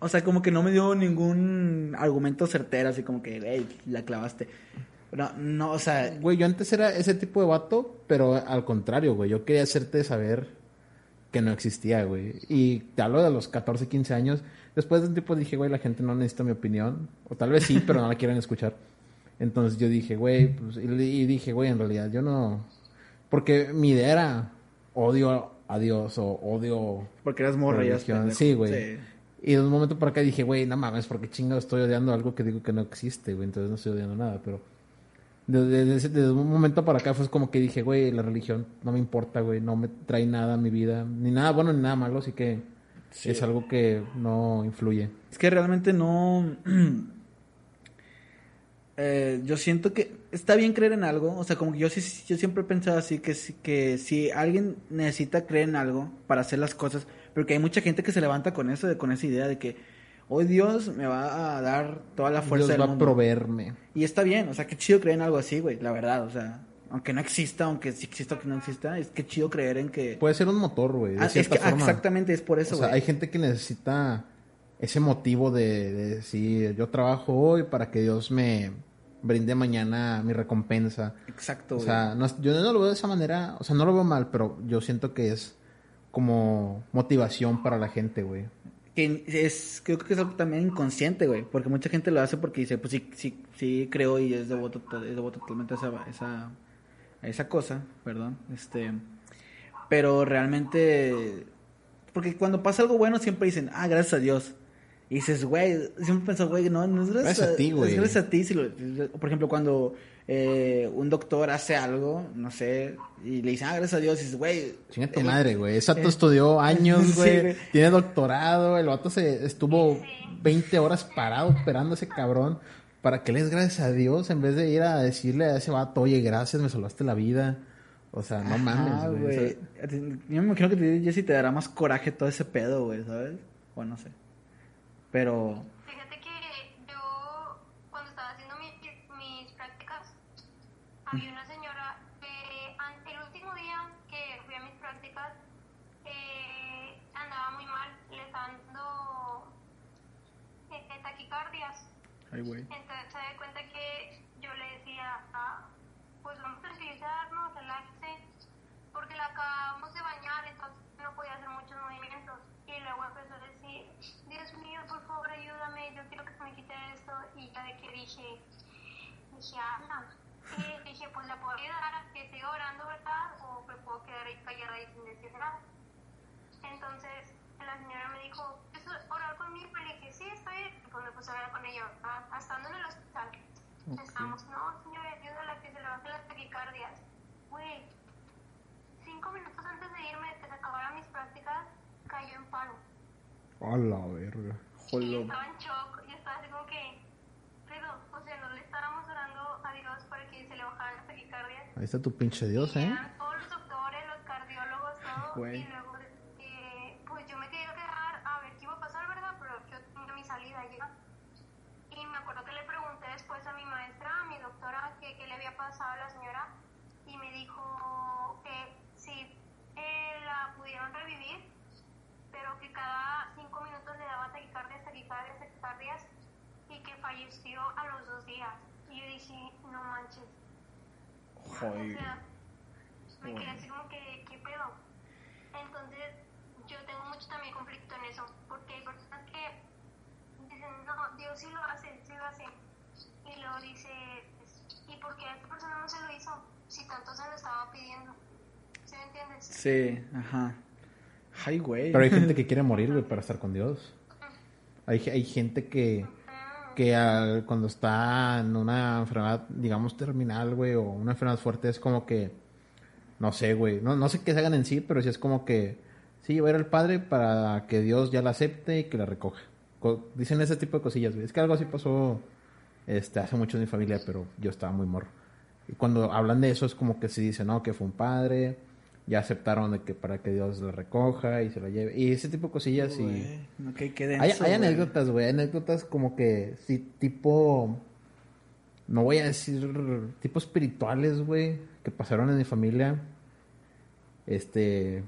o sea, como que no me dio ningún argumento certero, así como que, hey, la clavaste. No, no, o sea, Güey, yo antes era ese tipo de vato, pero al contrario, güey. Yo quería hacerte saber que no existía, güey. Y te hablo de los 14, 15 años. Después de un tiempo dije, güey, la gente no necesita mi opinión. O tal vez sí, pero no la quieren escuchar. Entonces yo dije, güey, pues, y, y dije, güey, en realidad yo no... Porque mi idea era odio a Dios o odio... porque eras morra ya. Sí, güey. Y de un momento para acá dije, güey, no mames, porque chingado estoy odiando algo que digo que no existe, güey. Entonces no estoy odiando nada, pero... Desde, desde- desde un momento para acá fue como que dije, güey, la religión no me importa, güey, no me trae nada a mi vida, ni nada bueno ni nada malo, así que es algo que no influye. Es que realmente no. Eh, yo siento que está bien creer en algo. O sea, como que yo sí, yo siempre he pensado así que, que si alguien necesita creer en algo para hacer las cosas, pero que hay mucha gente que se levanta con eso, de- con esa idea de que hoy Dios me va a dar toda la fuerza Dios del va mundo. a proveerme. Y está bien, o sea, qué chido creer en algo así, güey, la verdad, o sea, aunque no exista, aunque sí exista o que no exista, es que chido creer en que... Puede ser un motor, güey, de Ah, es que, ah, forma. exactamente, es por eso, o sea, güey. hay gente que necesita ese motivo de, de decir, yo trabajo hoy para que Dios me brinde mañana mi recompensa. Exacto, O güey. sea, no yo no lo veo de esa manera, o sea, no lo veo mal, pero yo siento que es como motivación para la gente, güey. que es creo que es algo también inconsciente, güey, porque mucha gente lo hace porque dice, pues sí, sí, sí creo y es devoto, es devoto totalmente a esa, esa, a esa cosa, perdón, este, pero realmente, porque cuando pasa algo bueno siempre dicen, ah, gracias a Dios, y dices, güey, siempre pienso, güey, no, no es gracias, Gracias a ti, güey. es gracias a ti, si lo- por ejemplo, cuando eh, un doctor hace algo, no sé, y le dicen, ah, gracias a Dios, y dices, güey, Chinga tu el- madre, güey. Ese vato eh, estudió años, güey. Tiene doctorado. El vato se estuvo 20 horas parado esperando a ese cabrón. ¿Para que le des gracias a Dios en vez de ir a decirle a ese vato, oye, gracias, me salvaste la vida? O sea, no mames, güey. Yo me imagino que te, Jessy te dará más coraje todo ese pedo, güey, ¿sabes? O no sé. Pero, Fíjate que yo, cuando estaba haciendo mi- mis prácticas, había una señora que an- el último día que fui a mis prácticas eh, andaba muy mal, le estaban dando eh, taquicardias. Entonces se da cuenta que yo le decía, ah, pues vamos a tranquilizarnos, relájese, porque la acabamos de bañar, entonces no podía hacer muchos movimientos. Y luego empezó a decir, Dios mío, por favor ayúdame, yo quiero que se me quite esto. Y ya de que dije, dije, Ana, y dije, pues la puedo ayudar que siga orando, ¿verdad? O me puedo quedar ahí callada y sin decir nada. Entonces la señora me dijo, ¿quieres orar conmigo? Y le dije, sí, está bien. Y pues me puse a hablar con ella, estando en el hospital. Estábamos, no, señora, ayúdala a que se le bajen las taquicardias. Güey, cinco minutos antes de irme, que se acabaran mis prácticas, cayó en paro. A la verga. Y Jolo. estaba en shock, y estaba así como que, pero, o sea, no le estábamos orando a Dios para que se le bajaran las taquicardias. Ahí está tu pinche Dios, ¿eh? Eran todos los doctores, los cardiólogos, todo. Güey. Y luego, eh, pues yo me quería quedar a ver qué iba a pasar, ¿verdad? Pero yo tenía mi salida ya. Y me acuerdo que le pregunté después a mi maestra, a mi doctora, que qué le había pasado a la señora. Y me dijo que si eh, la pudieron revivir, pero que cada cinco minutos le daba taquicardias, taquicardias, taquicardias. Y que falleció a los dos días. Y yo dije, no manches. O sea, me quedé así como que, ¿qué pedo? Entonces, yo tengo mucho también conflicto en eso, porque hay personas que dicen, no, Dios sí lo hace, sí lo hace. Y luego dice, ¿y por qué a esta persona no se lo hizo? Si tanto se lo estaba pidiendo. ¿Sí me entiendes? Sí, ajá. Ay, güey. Pero hay gente que quiere morir, güey, para estar con Dios. Hay, hay gente que, que al- cuando está en una enfermedad, digamos, terminal, güey, o una enfermedad fuerte, es como que, no sé, güey, no, no sé qué se hagan en sí, pero sí es como que, sí, voy a ir al Padre para que Dios ya la acepte y que la recoja. Co- Dicen ese tipo de cosillas, güey. Es que algo así pasó Este, hace mucho en mi familia, pero yo estaba muy morro. Y cuando hablan de eso es como que se dice, no, que fue un padre, ya aceptaron de que para que Dios lo recoja y se lo lleve. Y ese tipo de cosillas y... No, Hay, denso, hay güey. anécdotas, güey, hay anécdotas como que, sí, tipo, no voy a decir, tipo espirituales, güey, que pasaron en mi familia. Este,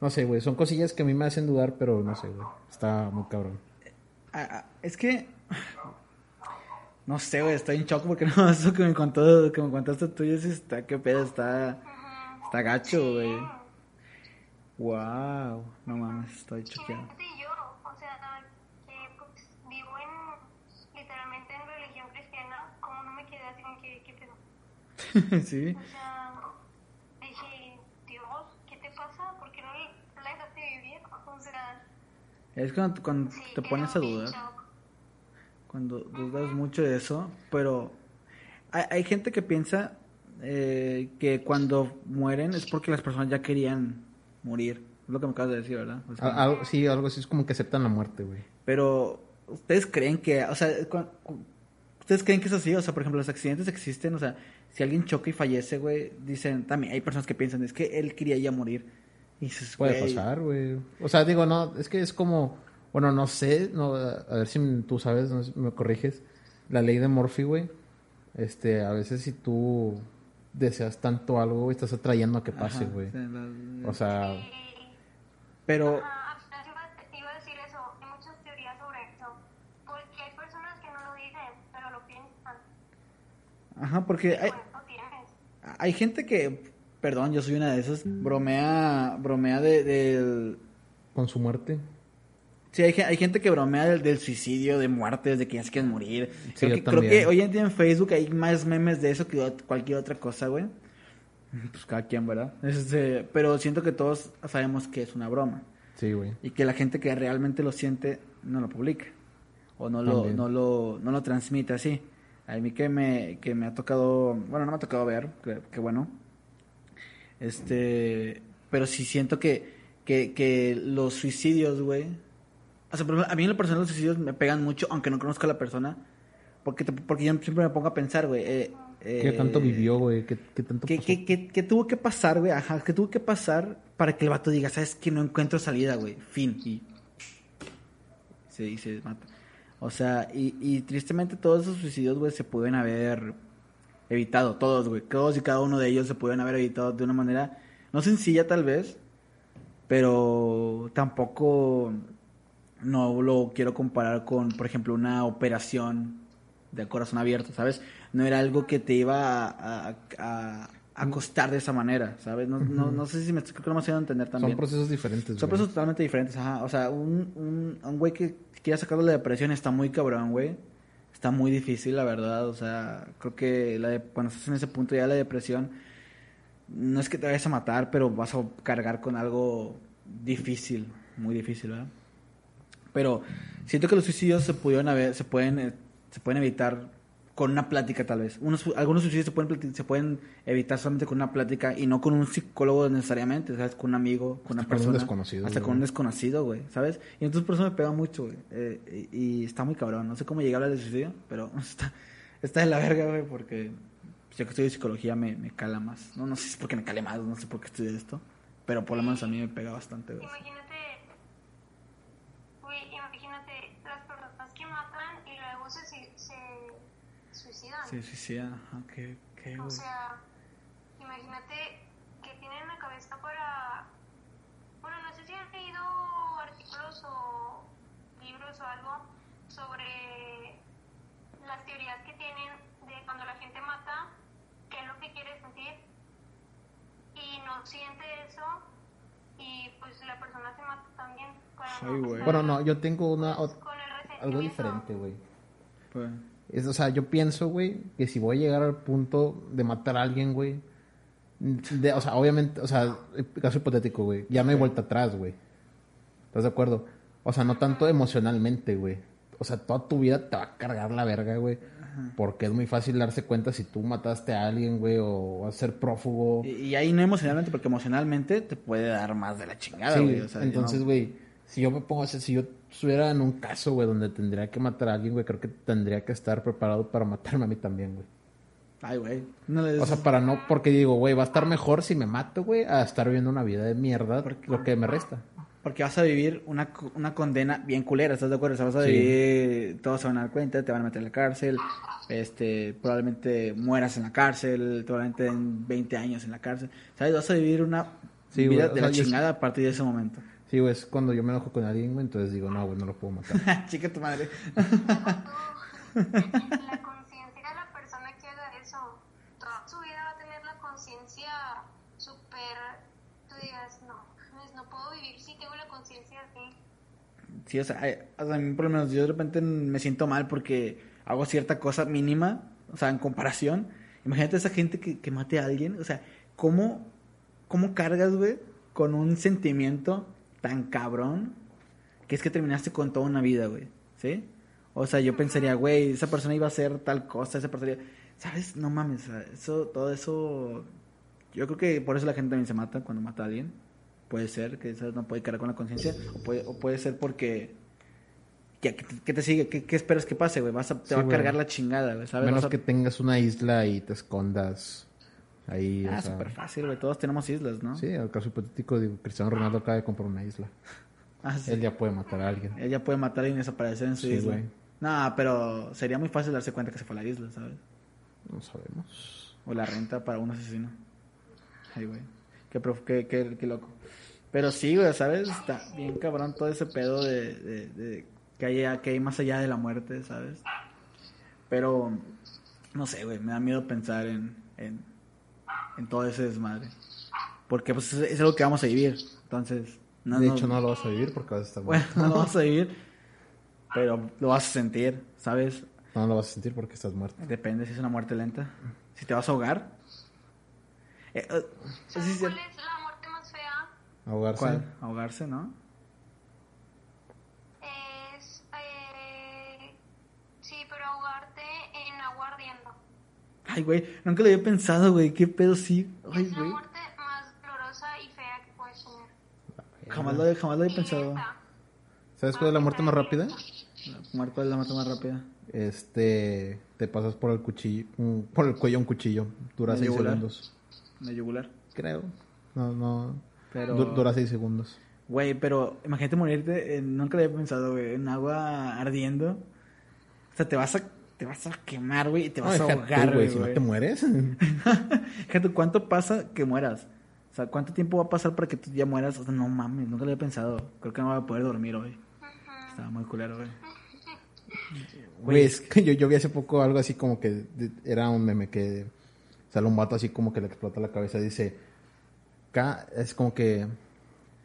no sé, güey, son cosillas que a mí me hacen dudar, pero no sé, güey, está muy cabrón. Ah, ah, es que. No sé, güey, estoy en shock porque no, eso que me contó, que me contaste tú, sí está, qué pedo, está. Está gacho, güey. Wow, no mames, estoy choqueado. Imagínate yo, o sea, que pues vivo en, literalmente en religión cristiana, como no me quedé así con que, ¿qué pedo? sí, O sea, dije, Dios, ¿qué te pasa? ¿Por qué no la dejaste vivir? O sea, es cuando, cuando sí, te pones a dudar, cuando dudas mucho de eso, pero hay, hay gente que piensa eh, que cuando mueren es porque las personas ya querían morir. Es lo que me acabas de decir, ¿verdad? O sea, Al- algo- sí, algo así es como que aceptan la muerte, güey. Pero, ¿ustedes creen que, o sea, ¿ustedes creen que es así? O sea, por ejemplo, los accidentes existen, o sea, si alguien choca y fallece, güey, dicen, también hay personas que piensan, es que él quería ya morir. Y dices, Puede güey, pasar, güey. O sea, digo, no, es que es como, bueno, no sé, no, a ver si tú sabes, no sé si me corriges, la ley de Murphy, güey. Este, a veces si tú deseas tanto algo, güey, estás atrayendo a que pase, ajá, güey. o sea, la- O sea, Y- pero, Ajá, apenas iba, iba a decir eso. Hay muchas teorías sobre eso. Porque hay personas que no lo dicen, pero lo piensan. ajá, porque hay, hay gente que, perdón, yo soy una de esas, bromea, bromea de, del... con su muerte. Sí, hay, hay gente que bromea del, del suicidio, de muertes, de que ya se quieren morir. Sí, creo, que, creo que hoy en día en Facebook hay más memes de eso que cualquier otra cosa, güey. Pues cada quien, ¿verdad? Este, pero siento que todos sabemos que es una broma. Sí, güey. Y que la gente que realmente lo siente no lo publica. O no lo, no lo, no lo transmite así. A mí que me, que me ha tocado, bueno, no me ha tocado ver, que, que bueno. Este, pero sí siento que, que, que los suicidios, güey. O sea, a mí en lo personal los suicidios me pegan mucho, aunque no conozca a la persona. Porque, te- porque yo siempre me pongo a pensar, güey. Eh, ¿Qué eh, tanto vivió, güey? ¿Qué, qué tanto ¿Qué, pasó? qué, qué- qué tuvo que pasar, güey? Ajá, ¿qué tuvo que pasar para que el vato diga, sabes que no encuentro salida, güey? Fin. Y se, y se mata. O sea, y, y tristemente todos esos suicidios, güey, se pueden haber evitado. Todos, güey. Todos y cada uno de ellos se pueden haber evitado de una manera, no sencilla tal vez, pero tampoco no lo quiero comparar con, por ejemplo, una operación de corazón abierto, ¿sabes? No era algo que te iba a, a, a- a costar de esa manera, ¿sabes? No, no, no sé si me creo que no me estoy a entender también. Son procesos diferentes, Son güey. procesos totalmente diferentes, ajá. O sea, un, un, un güey que quiera sacarlo de la depresión está muy cabrón, güey. Está muy difícil, la verdad. O sea, creo que la de- cuando estás en ese punto ya de la depresión, no es que te vayas a matar, pero vas a cargar con algo difícil, muy difícil, ¿verdad? Pero siento que los suicidios se pudieron haber, se pueden, eh, se pueden evitar con una plática tal vez. Unos, algunos suicidios se pueden, se pueden evitar solamente con una plática y no con un psicólogo necesariamente, ¿sabes? Con un amigo, con una Hasta con un persona. desconocido, Hasta güey. con un desconocido, güey, ¿sabes? Y entonces por eso me pega mucho, güey. Eh, y, y está muy cabrón. No sé cómo llegué a hablar de suicidio, pero está, está de la verga, güey, porque yo que estudio psicología me, me cala más. No, no sé si es porque me cale más, no sé por qué estudié esto, pero por lo menos a mí me pega bastante, güey. Imagínate, güey, imagínate las personas que matan y luego se, se, se suicidan. Sí, sí, sí, ajá, qué, qué, O sea, imagínate que tienen la cabeza para... Bueno, no sé si han leído artículos o libros o algo sobre las teorías que tienen de cuando la gente mata, qué es lo que quiere sentir y no siente eso y pues la persona se mata también. Ay, no Bueno, no, yo tengo una, pues, con el algo diferente, güey. Pues, Es, o sea, yo pienso, güey, que si voy a llegar al punto de matar a alguien, güey. de- o sea, obviamente, o sea, caso hipotético, güey. Ya no hay vuelta atrás, güey. ¿Estás de acuerdo? O sea, no tanto emocionalmente, güey. O sea, toda tu vida te va a cargar la verga, güey. Porque es muy fácil darse cuenta si tú mataste a alguien, güey, o a ser prófugo. Y, y ahí no emocionalmente, porque emocionalmente te puede dar más de la chingada, Sí, güey. o sea, entonces, no- güey, Si yo me pongo a hacer, si yo estuviera en un caso, güey, donde tendría que matar a alguien, güey, creo que tendría que estar preparado para matarme a mí también, güey. Ay, güey. No le des- O sea, para no, porque digo, güey, va a estar mejor si me mato, güey, a estar viviendo una vida de mierda, lo que me resta. Porque vas a vivir una, una condena bien culera, ¿estás de acuerdo? O sea, vas a Sí. vivir, todos se van a dar cuenta, te van a meter en la cárcel, este, probablemente mueras en la cárcel, probablemente en 20 años en la cárcel, ¿sabes? Vas a vivir una Sí, vida güey, de la sea, yo- chingada a partir de ese momento. Sí, güey, es cuando yo me enojo con alguien, güey, entonces digo, no, güey, no lo puedo matar. Chica tu madre. La conciencia de la persona que haga eso, toda su vida va a tener la conciencia súper. Tú digas, no, mames, no puedo vivir si tengo la conciencia así. Sí, o sea, ay, o sea, a mí por lo menos yo de repente me siento mal porque hago cierta cosa mínima, o sea, en comparación. Imagínate esa gente que, que mate a alguien, o sea, ¿cómo, cómo cargas, güey, con un sentimiento tan cabrón que es que terminaste con toda una vida, güey, ¿sí? O sea, yo pensaría, güey, esa persona iba a hacer tal cosa, esa persona, ¿sabes? No mames, eso, todo eso, yo creo que por eso la gente también se mata cuando mata a alguien. Puede ser que eso no puede cargar con la conciencia, o puede, o puede ser porque. ¿Qué, qué te- sigue? ¿Qué, qué esperas que pase, güey? Vas a, te Sí, va a güey. cargar la chingada, güey, ¿sabes? Menos a- que tengas una isla y te escondas ahí, Ah, súper fácil, güey. Todos tenemos islas, ¿no? Sí, al caso hipotético, digo, Cristiano Ronaldo acaba de comprar una isla. Ah, sí. Él ya puede matar a alguien. Ella puede matar y desaparecer en su Sí, isla. güey. No, pero sería muy fácil darse cuenta que se fue a la isla, ¿sabes? No sabemos. O la renta para un asesino. Ay, güey. Qué, qué, qué- qué loco. Pero sí, güey, ¿sabes? Está bien cabrón todo ese pedo de, de- de que, hay, que hay más allá de la muerte, ¿sabes? Pero, no sé, güey, me da miedo pensar en, en, en todo ese desmadre. Porque pues es, es algo que vamos a vivir. Entonces, no, de hecho, no lo vas a vivir porque vas a estar bueno, muerto. no lo vas a vivir, pero lo vas a sentir, ¿sabes? No lo vas a sentir porque estás muerto. Depende si es una muerte lenta. Si te vas a ahogar. Eh, eh, ¿Sabes sí, cuál es la muerte más fea? Ahogarse. ¿Cuál? Ahogarse, ¿no? Es. Eh, sí, pero ahogarte en agua ardiendo. Ay, güey, nunca lo había pensado, güey. ¿Qué pedo sí? Ay, es la güey. muerte más dolorosa y fea que puedes tener. Jamás lo, jamás lo había pensado. ¿Sabes cuál es la muerte más rápida? Marco es la muerte más rápida. Este, te pasas por el cuchillo, por el cuello un cuchillo. Dura ¿La 6 yugular? segundos. La yugular. Creo. No, no. Pero- Du- dura 6 segundos. Güey, pero imagínate morirte, en- nunca lo había pensado, güey, en agua ardiendo. O sea, te vas a, te vas a quemar, güey, y te vas No, a ahogar, güey. Si no te mueres. Fíjate, ¿cuánto pasa que mueras? O sea, ¿cuánto tiempo va a pasar para que tú ya mueras? O sea, no mames, nunca lo había pensado. Creo que no voy a poder dormir hoy. Estaba muy culero, güey. Güey, es que yo, yo vi hace poco algo así como que de- era un meme que sale un vato así como que le explota la cabeza. Dice, "Ca- es como que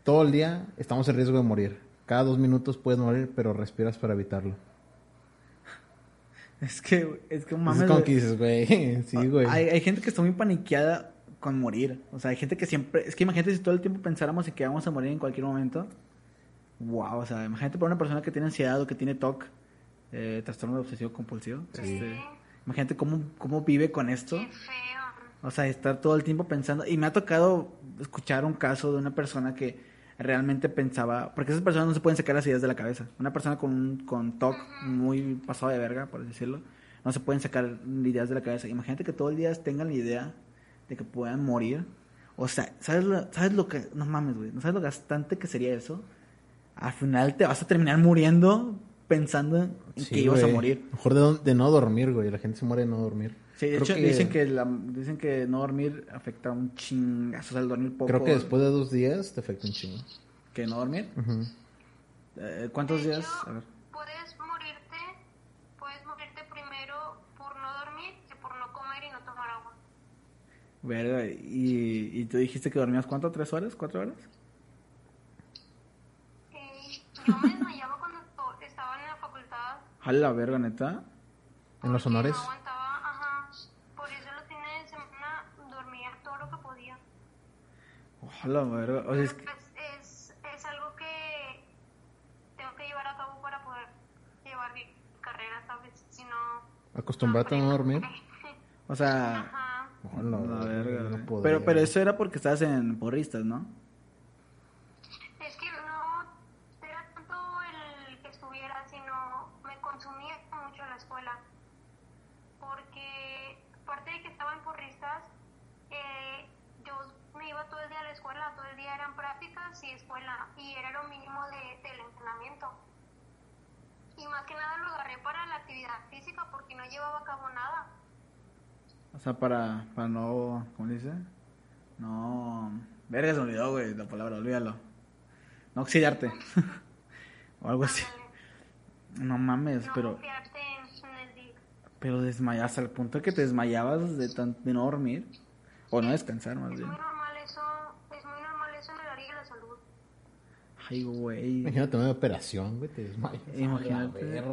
todo el día estamos en riesgo de morir. Cada dos minutos puedes morir, pero respiras para evitarlo. Es que, es que mames. es güey. sí, güey. Hay, hay gente que está muy paniqueada con morir. O sea, hay gente que siempre. Es que imagínate si todo el tiempo pensáramos en que vamos a morir en cualquier momento. Wow, o sea, imagínate para una persona que tiene ansiedad o que tiene TOC, eh, trastorno obsesivo compulsivo. este, imagínate cómo, cómo vive con esto. Qué feo. O sea, estar todo el tiempo pensando. Y me ha tocado escuchar un caso de una persona que realmente pensaba. Porque esas personas no se pueden sacar las ideas de la cabeza. Una persona con, un- con TOC muy pasado de verga, por decirlo, no se pueden sacar ideas de la cabeza. Imagínate que todo el día tengan la idea de que puedan morir. O sea, ¿sabes lo, ¿sabes lo que.? No mames, güey. ¿No sabes lo gastante que sería eso? Al final te vas a terminar muriendo pensando en Sí, que ibas a morir. Mejor de, no- de no dormir, güey. La gente se muere de no dormir. Sí, de Creo hecho dicen que la, dicen que no dormir afecta un chingazo, o sea, el dormir poco. Creo que después de dos días te afecta un chingo. que no dormir. Ujú. Eh, ¿Cuántos días? A ver. Puedes morirte, puedes morirte primero por no dormir que por no comer y no tomar agua. Verga, y, y tú dijiste que dormías cuánto, tres horas, cuatro horas. Eh, yo me desmayaba cuando estaba en la facultad. A la verga, neta. En los honores. No aguantaba, ajá. Por eso los fines de semana dormía todo lo que podía. A la verga. O sea, es que- pues, es, es algo que tengo que llevar a cabo para poder llevar mi carrera, ¿sabes? Si no... Acostumbrarte a no dormir. o sea, Ajá. Oh, la la verga, no pero, pero eso era porque estabas en porristas, ¿no? Es que no, era sea, para, para no, ¿cómo se dice? No, verga, se me olvidó, güey, la palabra, olvídalo. No oxidarte. o algo así. No mames, No pero, pero desmayar hasta el punto de que te desmayabas de, tan, de no dormir. O no descansar, más Es bien. muy normal eso, es muy normal eso en el área de la salud. Ay, güey. Imagínate una operación, güey, te desmayas. Imagínate.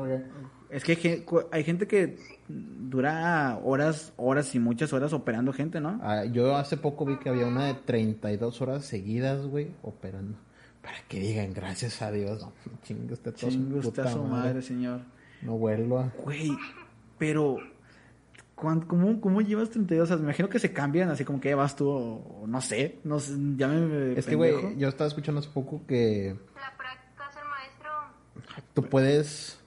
A. Es que hay gente que dura horas, horas y muchas horas operando gente, ¿no? Ah, yo hace poco vi que había una de 32 horas seguidas, güey, operando. Para que digan, gracias a Dios. No, chingue usted todo Chingue usted a su madre, señor. No vuelva. Güey, pero ¿cuán- ¿cómo, ¿cómo llevas 32 horas? Me imagino que se cambian, así como que vas tú, o, o no sé, no sé, ya me Es que, güey, yo estaba escuchando hace poco que La práctica es el maestro. tú puedes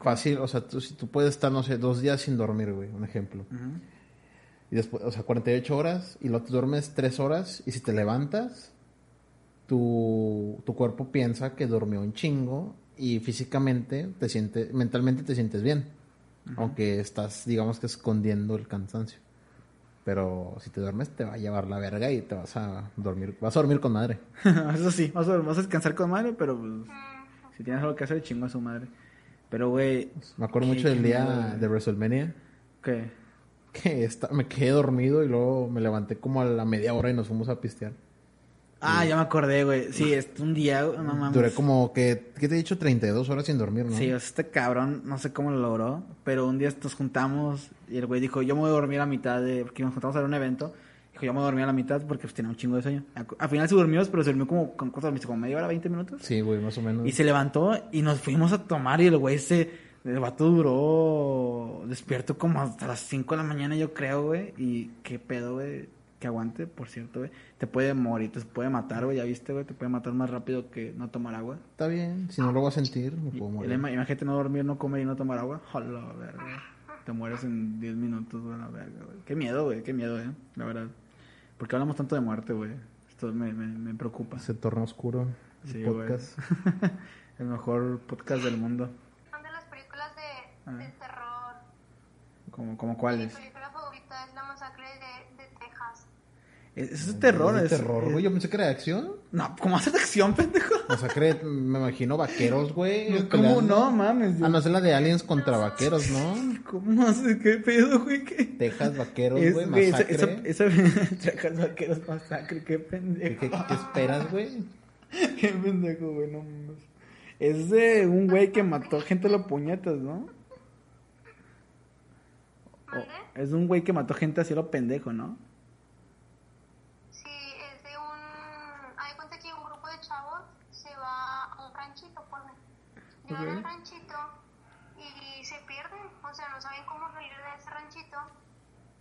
fácil, o sea, tú, si tú puedes estar, no sé, dos días sin dormir, güey, un ejemplo. Y después, o sea, 48 horas y luego te duermes 3 horas y si te levantas, tu, tu cuerpo piensa que durmió un chingo y físicamente te sientes, mentalmente te sientes bien. Aunque estás, digamos que escondiendo el cansancio. Pero si te duermes te va a llevar la verga y te vas a dormir, vas a dormir con madre. Eso sí, vas a, vas a descansar con madre, pero pues, si tienes algo que hacer, chingo a su madre. Pero, güey, Me acuerdo mucho del día de WrestleMania. ¿qué? que esta- me quedé dormido y luego me levanté como a la media hora y nos fuimos a pistear. Ah, ya me acordé, güey. Sí, es un día, no mames. Duré como que, ¿qué te he dicho? 32 horas sin dormir, ¿no? Sí, o sea, este cabrón, no sé cómo lo logró, pero un día nos juntamos y el güey dijo, yo me voy a dormir a mitad de, porque nos juntamos a un evento, dijo, yo me voy a la mitad porque pues, tenía un chingo de sueño. Al al final se durmió, pero se durmió como, con cosas, como media hora, 20 minutos. Sí, güey, más o menos. Y se levantó y nos fuimos a tomar y el güey se, el vato duró despierto como hasta las 5 de la mañana yo creo, güey, y qué pedo, güey, que aguante, por cierto, güey, te puede morir, te puede matar, güey, ya viste, güey, te puede matar más rápido que no tomar agua. Está bien, si no lo voy a sentir, me puedo morir. Imagínate no dormir, no comer y no tomar agua. Hola, verga. Te mueres en 10 minutos, güey, la verga, güey. Qué miedo, güey, qué miedo, eh, la verdad. ¿Por qué hablamos tanto de muerte, güey? Esto me, me, me preocupa. Ese torno oscuro, el Sí, podcast. El mejor podcast del mundo. Son de las películas de, Ah. de terror. ¿Como, como Mi cuáles? película favorita es La masacre de. Es, terror, ¿Es es. terror, güey. Yo pensé que era de acción. No, ¿cómo haces de acción, pendejo? O sea, cree, me imagino vaqueros, güey. ¿Cómo peleando. no, mames? Ah, no, es la de aliens contra vaqueros, ¿no? ¿Cómo haces? ¿Qué pedo, güey? ¿Qué? Texas, vaqueros, Es, güey, esa, masacre. esa, esa, Texas Vaqueros masacre, qué ¿Qué, pendejo. qué- qué esperas, güey? Qué pendejo, güey, no mames. Es de un güey que mató gente a los puñetas, ¿no? O- es de un güey que mató gente así a lo pendejo, ¿no? Sí, es de un... Hay cuenta que un grupo de chavos se va a un ranchito, pues. Llegan Ok. al ranchito y se pierden. O sea, no saben cómo salir de ese ranchito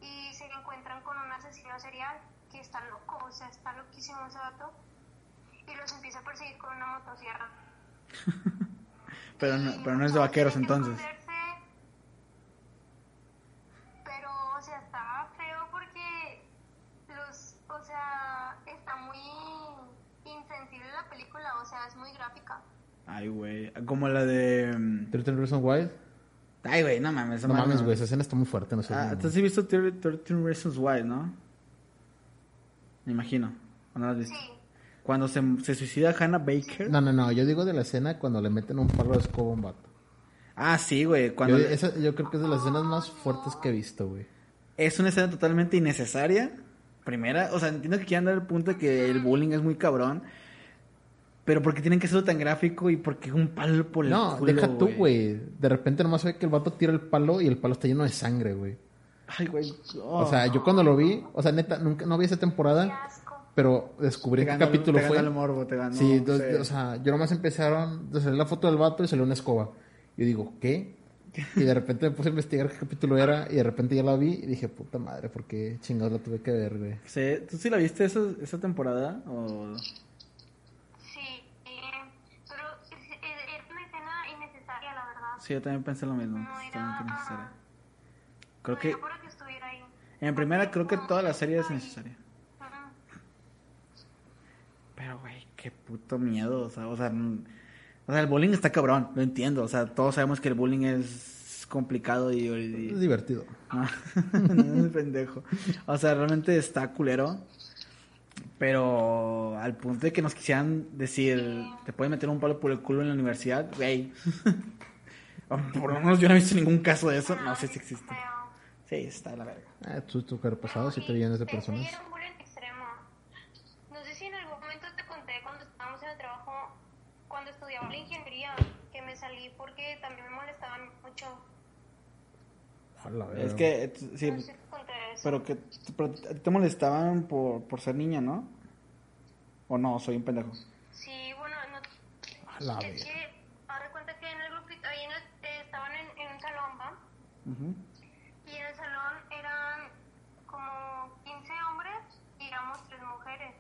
y se encuentran con un asesino serial que está loco, o sea, está loquísimo ese vato. Y los empieza a perseguir con una motosierra. Pero no, pero no es de vaqueros entonces. Pero, o sea, está feo porque los, o sea, está muy insensible la película, o sea, es muy gráfica. Ay, güey. Como la de. mm, 13 Reasons Why. Ay, güey, no mames. esa No mames, güey, esa escena está muy fuerte, no sé. Ah, sí has visto 13 13 Reasons Why, ¿no? Me imagino. ¿O no la has visto? Sí, Cuando se, se suicida Hannah Baker. No, no, no, yo digo de la escena cuando le meten un palo de escoba a un vato. Ah, sí, güey. Cuando Yo, le- esa- yo creo que es de las escenas más fuertes que he visto, güey. es una escena totalmente innecesaria. Primera, o sea, entiendo que quieran dar el punto de que el bullying es muy cabrón. Pero porque tienen que hacerlo tan gráfico y porque un palo por el No, culo, deja tú, güey. De repente nomás ve que el vato tira el palo y el palo está lleno de sangre, güey. Ay, güey. O sea, yo cuando lo vi, o sea, neta, nunca, no vi esa qué temporada, asco. pero descubrí te qué capítulo te fue. el morbo, te ganó. Sí, entonces, sí. o sea, yo nomás empezaron, de salir la foto del vato y salió una escoba. Yo digo, ¿qué? Y de repente me puse a investigar qué capítulo era y de repente ya la vi y dije, puta madre, ¿por qué chingados la tuve que ver, güey? Sí, ¿Tú sí la viste esa, esa temporada? O... Sí, eh, pero es, es- es una escena innecesaria, la verdad. Sí, yo también pensé lo mismo. No era- necesaria. Creo No que era que estuviera ahí. en primera creo que toda la serie es necesaria. Pero, güey, qué puto miedo. O sea, o sea, o sea, el bullying está cabrón, lo entiendo. O sea, todos sabemos que el bullying es complicado y... y- Es divertido. Ah, no, es pendejo. O sea, realmente está culero. Pero al punto de que nos quisieran decir, te pueden meter un palo por el culo en la universidad, güey. Por lo menos yo no he visto ningún caso de eso. No sé si existe. Sí, está de la verga. Ah, tú, tu cuerpo pasado, siete millones de personas. era un bullying extremo. No sé si en algún momento te conté cuando estábamos en el trabajo, cuando estudiaba la ingeniería, que me salí porque también me molestaban mucho. A la verga. Es que, sí, No sé si te conté eso. pero que pero te molestaban por, por ser niña, ¿no? ¿O no? Soy un pendejo. Sí, bueno, no, A la es que, haz de cuenta que en el grupito, ahí en el- eh, estaban en, en un salón, Ujú. Y en el salón eran como 15 hombres y éramos tres mujeres.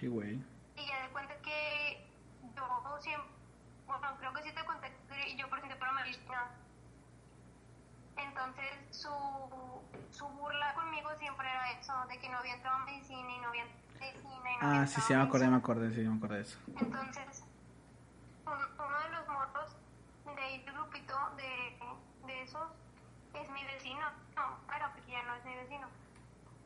Ay, güey. Y ya de cuenta que yo siempre, bueno, creo que sí te conté que yo presenté para medicina. Entonces su, su burla conmigo siempre era eso, de que no había entrado a medicina y no había medicina y no había Ah, sí, sí, me acordé, me acordé, sí, me acordé de eso. Entonces, un- uno de los morros de ahí del grupito de, de esos es mi vecino. No, era porque ya no es mi vecino.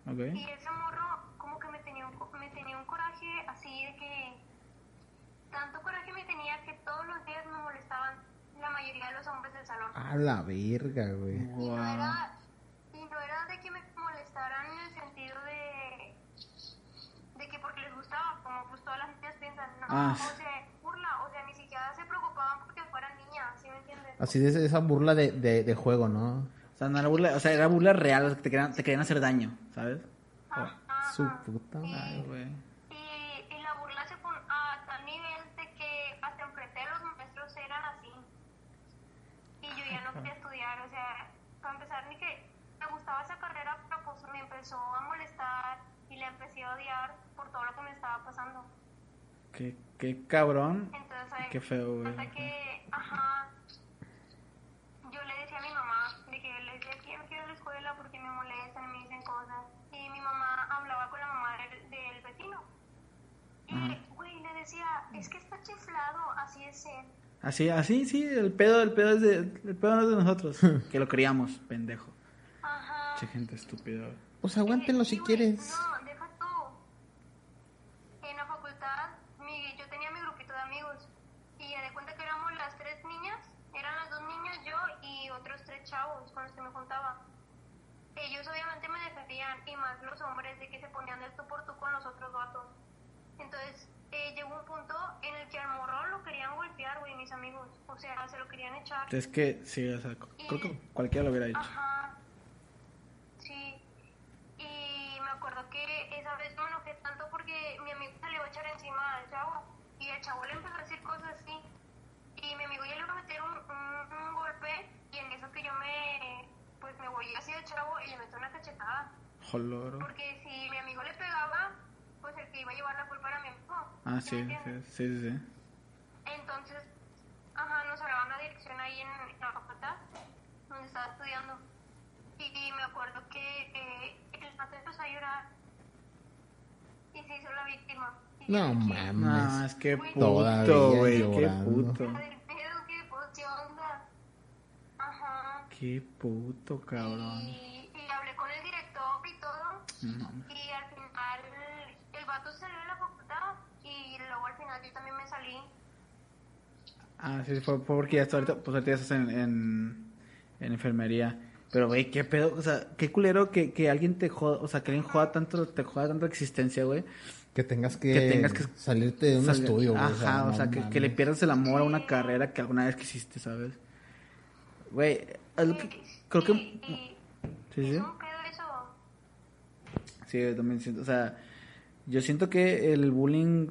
Ok. Y ese morro como que me tenía un, me tenía un coraje así de que tanto coraje me tenía que todos los días me molestaban la mayoría de los hombres del salón. A la verga, güey. Y no Wow. era y no era de que me molestaran en el sentido de de que porque les gustaba, como pues todas las niñas piensan, no, Ah. o sea, burla, o sea, ni siquiera se preocupaban porque fueran niñas, ¿sí me entiendes? Así de esa burla de, de, de juego, ¿no? O sea, no era burla, o sea, era burla real, que te querían, te querían hacer daño, ¿sabes? Ajá. Su puta madre. güey. Y, y la burla se pone a tal nivel de que hasta enfrente de los maestros eran así. Y yo ya no quería estudiar, o sea, para empezar, ni que me gustaba esa carrera, pero pues me empezó a molestar y la empecé a odiar por todo lo que me estaba pasando. Qué, qué cabrón. Entonces, Qué feo, güey. Hasta que, ajá, yo le decía a mi mamá, de que le decía que yo no quiero ir a la escuela porque me molestan y me dicen cosas. Y mi mamá hablaba con la mamá del, del vecino. Y, güey, le decía, es que está chiflado, así es él. Así, así, sí, el pedo, el pedo es de, el pedo no es de nosotros, que lo criamos, pendejo. Ajá. Che, gente estúpida. Pues aguántenlo Eh, si sí, güey, quieres. No, deja tú. En la facultad, mi, yo tenía mi grupito de amigos. Y ya de cuenta que éramos las tres niñas. Eran las dos niñas, yo y otros tres chavos con los que me juntaba. Ellos obviamente me defendían, y más los hombres, de que se ponían del tú por tú con los otros vatos. Entonces, eh, llegó un punto en el que al morro lo querían golpear, güey, mis amigos. O sea, se lo querían echar. Es que, sí, o sea, creo que cualquiera lo hubiera hecho. Ajá. Sí. Y me acuerdo que esa vez me enojé tanto porque mi amigo se le iba a echar encima al chavo. Y el chavo le empezó a decir cosas así. Y mi amigo ya le iba a meter un, un, un golpe. Y en eso que yo me. Pues me voy así al chavo y le meto una cachetada. Joloro. Porque si mi amigo le pegaba, pues el que iba a llevar la culpa era mi amigo. Ah, ¿me sí, sí, sí, sí, sí. Entonces, ajá, nos hablaban una dirección ahí en, en la facultad, donde estaba estudiando. Y, y me acuerdo que eh, el pato empezó a llorar y se hizo la víctima. Y No dije, No, mames. es que puto, güey, qué puto. "Madre, pedo, ¿qué, pues? Ajá. Qué puto, cabrón. Y, y hablé con el director y todo. No mames. Y al final, el vato salió de la facultad y luego al final yo también me salí. Ah, sí, fue, fue porque ya está ahorita, pues ahorita ya estás en, en, en enfermería. Pero, güey, qué pedo, o sea, qué culero que, que alguien te joda, o sea, que alguien joda tanto, te joda tanto la existencia, güey. Que tengas que, Que tengas que salirte de un estudio, güey. Ajá, o sea, no que, que le pierdas el amor a una carrera que alguna vez quisiste, ¿sabes? Güey, que- creo que... Y- y- Sí, sí. Es un pedo eso. Sí, yo también siento, o sea, yo siento que el bullying,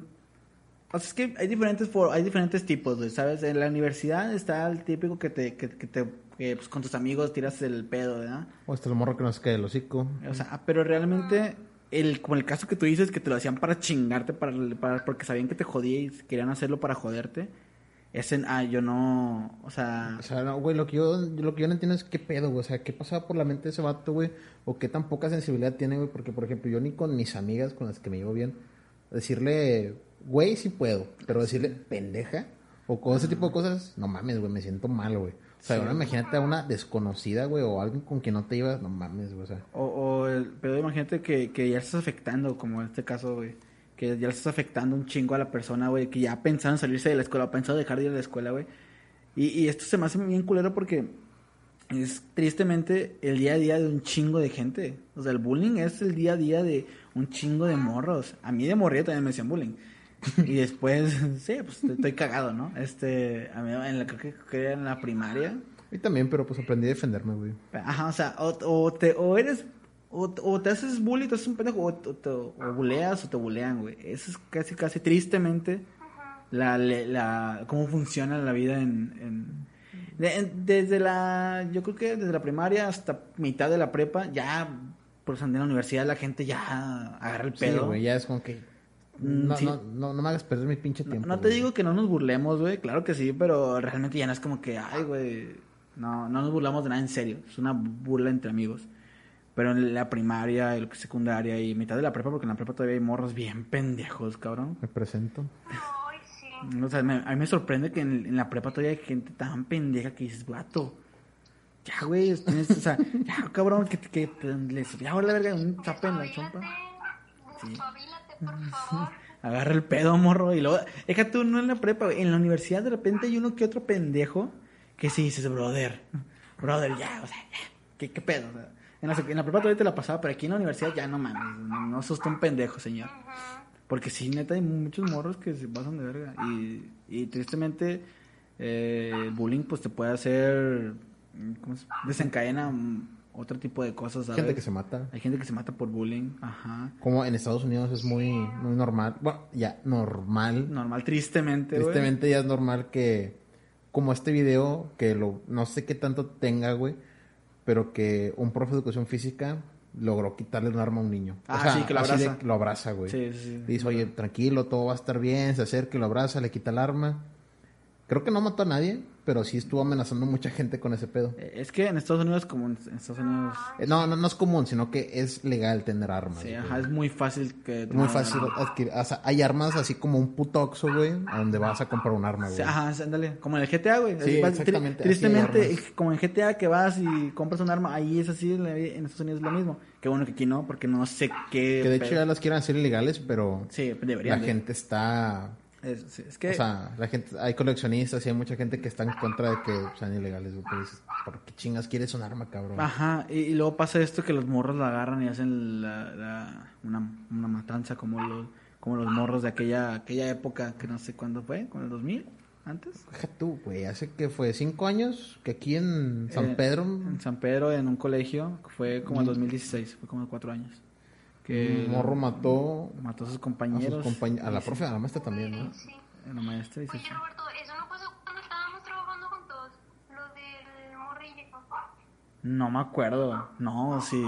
o sea, es que hay diferentes for- hay diferentes tipos, güey, ¿sabes? En la universidad está el típico que te, que, que te, que, pues, con tus amigos tiras el pedo, ¿verdad? O hasta el morro que nos cae el hocico. O sea, pero realmente, el, como el caso que tú dices, que te lo hacían para chingarte, para, para, porque sabían que te jodía y querían hacerlo para joderte, ese, ah, yo no, o sea, O sea, no, güey, lo que yo, lo que yo no entiendo es qué pedo, güey. O sea, qué pasaba por la mente de ese vato, güey. O qué tan poca sensibilidad tiene, güey. Porque, por ejemplo, yo ni con mis amigas con las que me llevo bien, decirle, güey, sí puedo. Pero decirle, pendeja, o con ese tipo de cosas, no mames, güey, me siento mal, güey. O sea, ahora imagínate a una desconocida, güey, o alguien con quien no te ibas, no mames, güey, o sea. O, o el, pero imagínate que, que ya estás afectando, como en este caso, güey. Que ya le estás afectando un chingo a la persona, güey. Que ya ha pensado en salirse de la escuela, o ha pensado dejar de ir a la escuela, güey. Y, y esto se me hace bien culero porque es tristemente el día a día de un chingo de gente. O sea, el bullying es el día a día de un chingo de morros. A mí de morrilla también me decían bullying. Y después, sí, pues estoy cagado, ¿no? Este, a mí en la, creo que, en la primaria. Y también, pero pues aprendí a defenderme, güey. Ajá, o sea, o, o te, o eres, o, o te haces bully, te haces un pendejo, o, te, o buleas o te bulean, güey. Eso es casi, casi tristemente la, le- la, cómo funciona la vida en, en- de- en- desde la, yo creo que desde la primaria hasta mitad de la prepa, ya, por en la universidad la gente ya agarra el Sí, pedo. güey, ya es como que... Mm, No, sí. no, no, no me hagas perder mi pinche tiempo. no te güey. digo que no nos burlemos, güey, claro que sí, pero realmente ya no es como que, ay, güey, no, no nos burlamos de nada en serio, es una burla entre amigos. Pero en la primaria, que es secundaria y mitad de la prepa, porque en la prepa todavía hay morros bien pendejos, cabrón. Me presento. Ay, sí. O sea, me- a mí me sorprende que en, en la prepa todavía hay gente tan pendeja que dices, vato. Ya, güey, tienes- o sea, ya, cabrón, que, que, les, ya, la verga, un zape en la chompa. Despabilate, por favor. Agarra el pedo, morro. Y luego, déjate tú, no en la prepa, en la universidad de repente hay uno que otro pendejo que sí dices, brother, brother, ya, o sea, ya, ¿qué, qué pedo? O sea, en, la, sec- en la prepa todavía te la pasaba, pero aquí en la universidad ya no mames, no, no sos tan pendejo, señor. Porque sí, neta, hay muchos morros que se pasan de verga. Y, y tristemente, eh, el bullying, pues te puede hacer. ¿Cómo se desencadena otro tipo de cosas, ¿sabes? gente que se mata. Hay gente que se mata por bullying. Ajá. Como en Estados Unidos es muy, muy normal. Bueno, ya, normal. Normal, tristemente. Tristemente ya es normal que, como este video, que lo, no sé qué tanto tenga, güey, pero que un profe de educación física logró quitarle un arma a un niño. Ah, sí, que lo abraza. lo abraza, güey. Sí, sí, dice, oye, tranquilo, todo va a estar bien, se acerca, lo abraza, le quita el arma. Creo que no mató a nadie, pero sí estuvo amenazando a mucha gente con ese pedo. Eh, Es que en Estados Unidos, como en en Estados Unidos. Eh, No, no, no es común, sino que es legal tener armas. Sí, ajá, es muy fácil que. Es muy fácil adquirir. O sea, hay armas así como un puto Oxxo, güey, a donde vas a comprar un arma, Sí, güey. Ajá, ándale, como en el GTA, güey. Sí, Es- vas- exactamente, tri- Tristemente, como en GTA que vas y compras un arma, ahí es así, en la- Estados Unidos es lo mismo. Qué bueno que aquí no, porque no sé qué. Que de hecho ya las quieren hacer ilegales, pero Sí, la deberían. de. gente está... Es, que. O sea, la gente, hay coleccionistas y hay mucha gente que está en contra de que sean ilegales, güey. Pero dices, ¿por qué chingas quieres un arma, cabrón? Ajá, y, y luego pasa esto que los morros la agarran y hacen la, la- una, una matanza como los, como los morros de aquella, aquella época, que no sé cuándo fue, con el 2000, antes. Deja tú, güey, hace que fue cinco años que aquí en San Eh, Pedro En San Pedro, en un colegio, fue como el 2016, fue como cuatro años. Que un morro mató mató a sus a compañeros. sus compañeros, a la profe, a la maestra también, ¿no? Sí. A la maestra y se- Oye, Roberto, eso no pasó cuando estábamos trabajando juntos. Lo del morrillo. No me acuerdo. No, sí.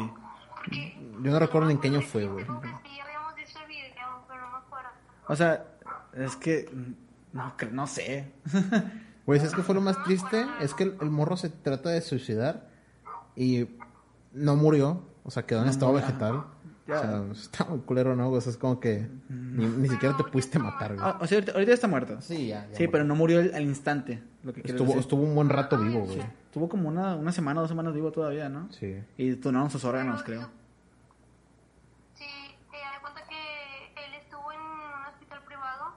Yo no recuerdo ni en qué año fue, güey. Creo que sí habíamos visto el video, pero no me acuerdo. O sea, es que. No, no sé. Pues es que fue lo más triste, es que el, el morro se trata de suicidar y no murió, o sea, quedó en No estado murió. vegetal. Ya. O sea, está muy culero, ¿no? O sea, es como que ni, ni siquiera te pudiste matar, güey. Ah, o sea, ahorita, ahorita está muerto. Sí, ya. ya Sí, pero no murió al, al instante. Lo que Estuvo, decir. estuvo un buen rato vivo, güey. Estuvo como una, una semana, dos semanas vivo todavía, ¿no? Sí. Y donaron sus órganos, creo. Sí, haz de cuenta que él estuvo en un hospital privado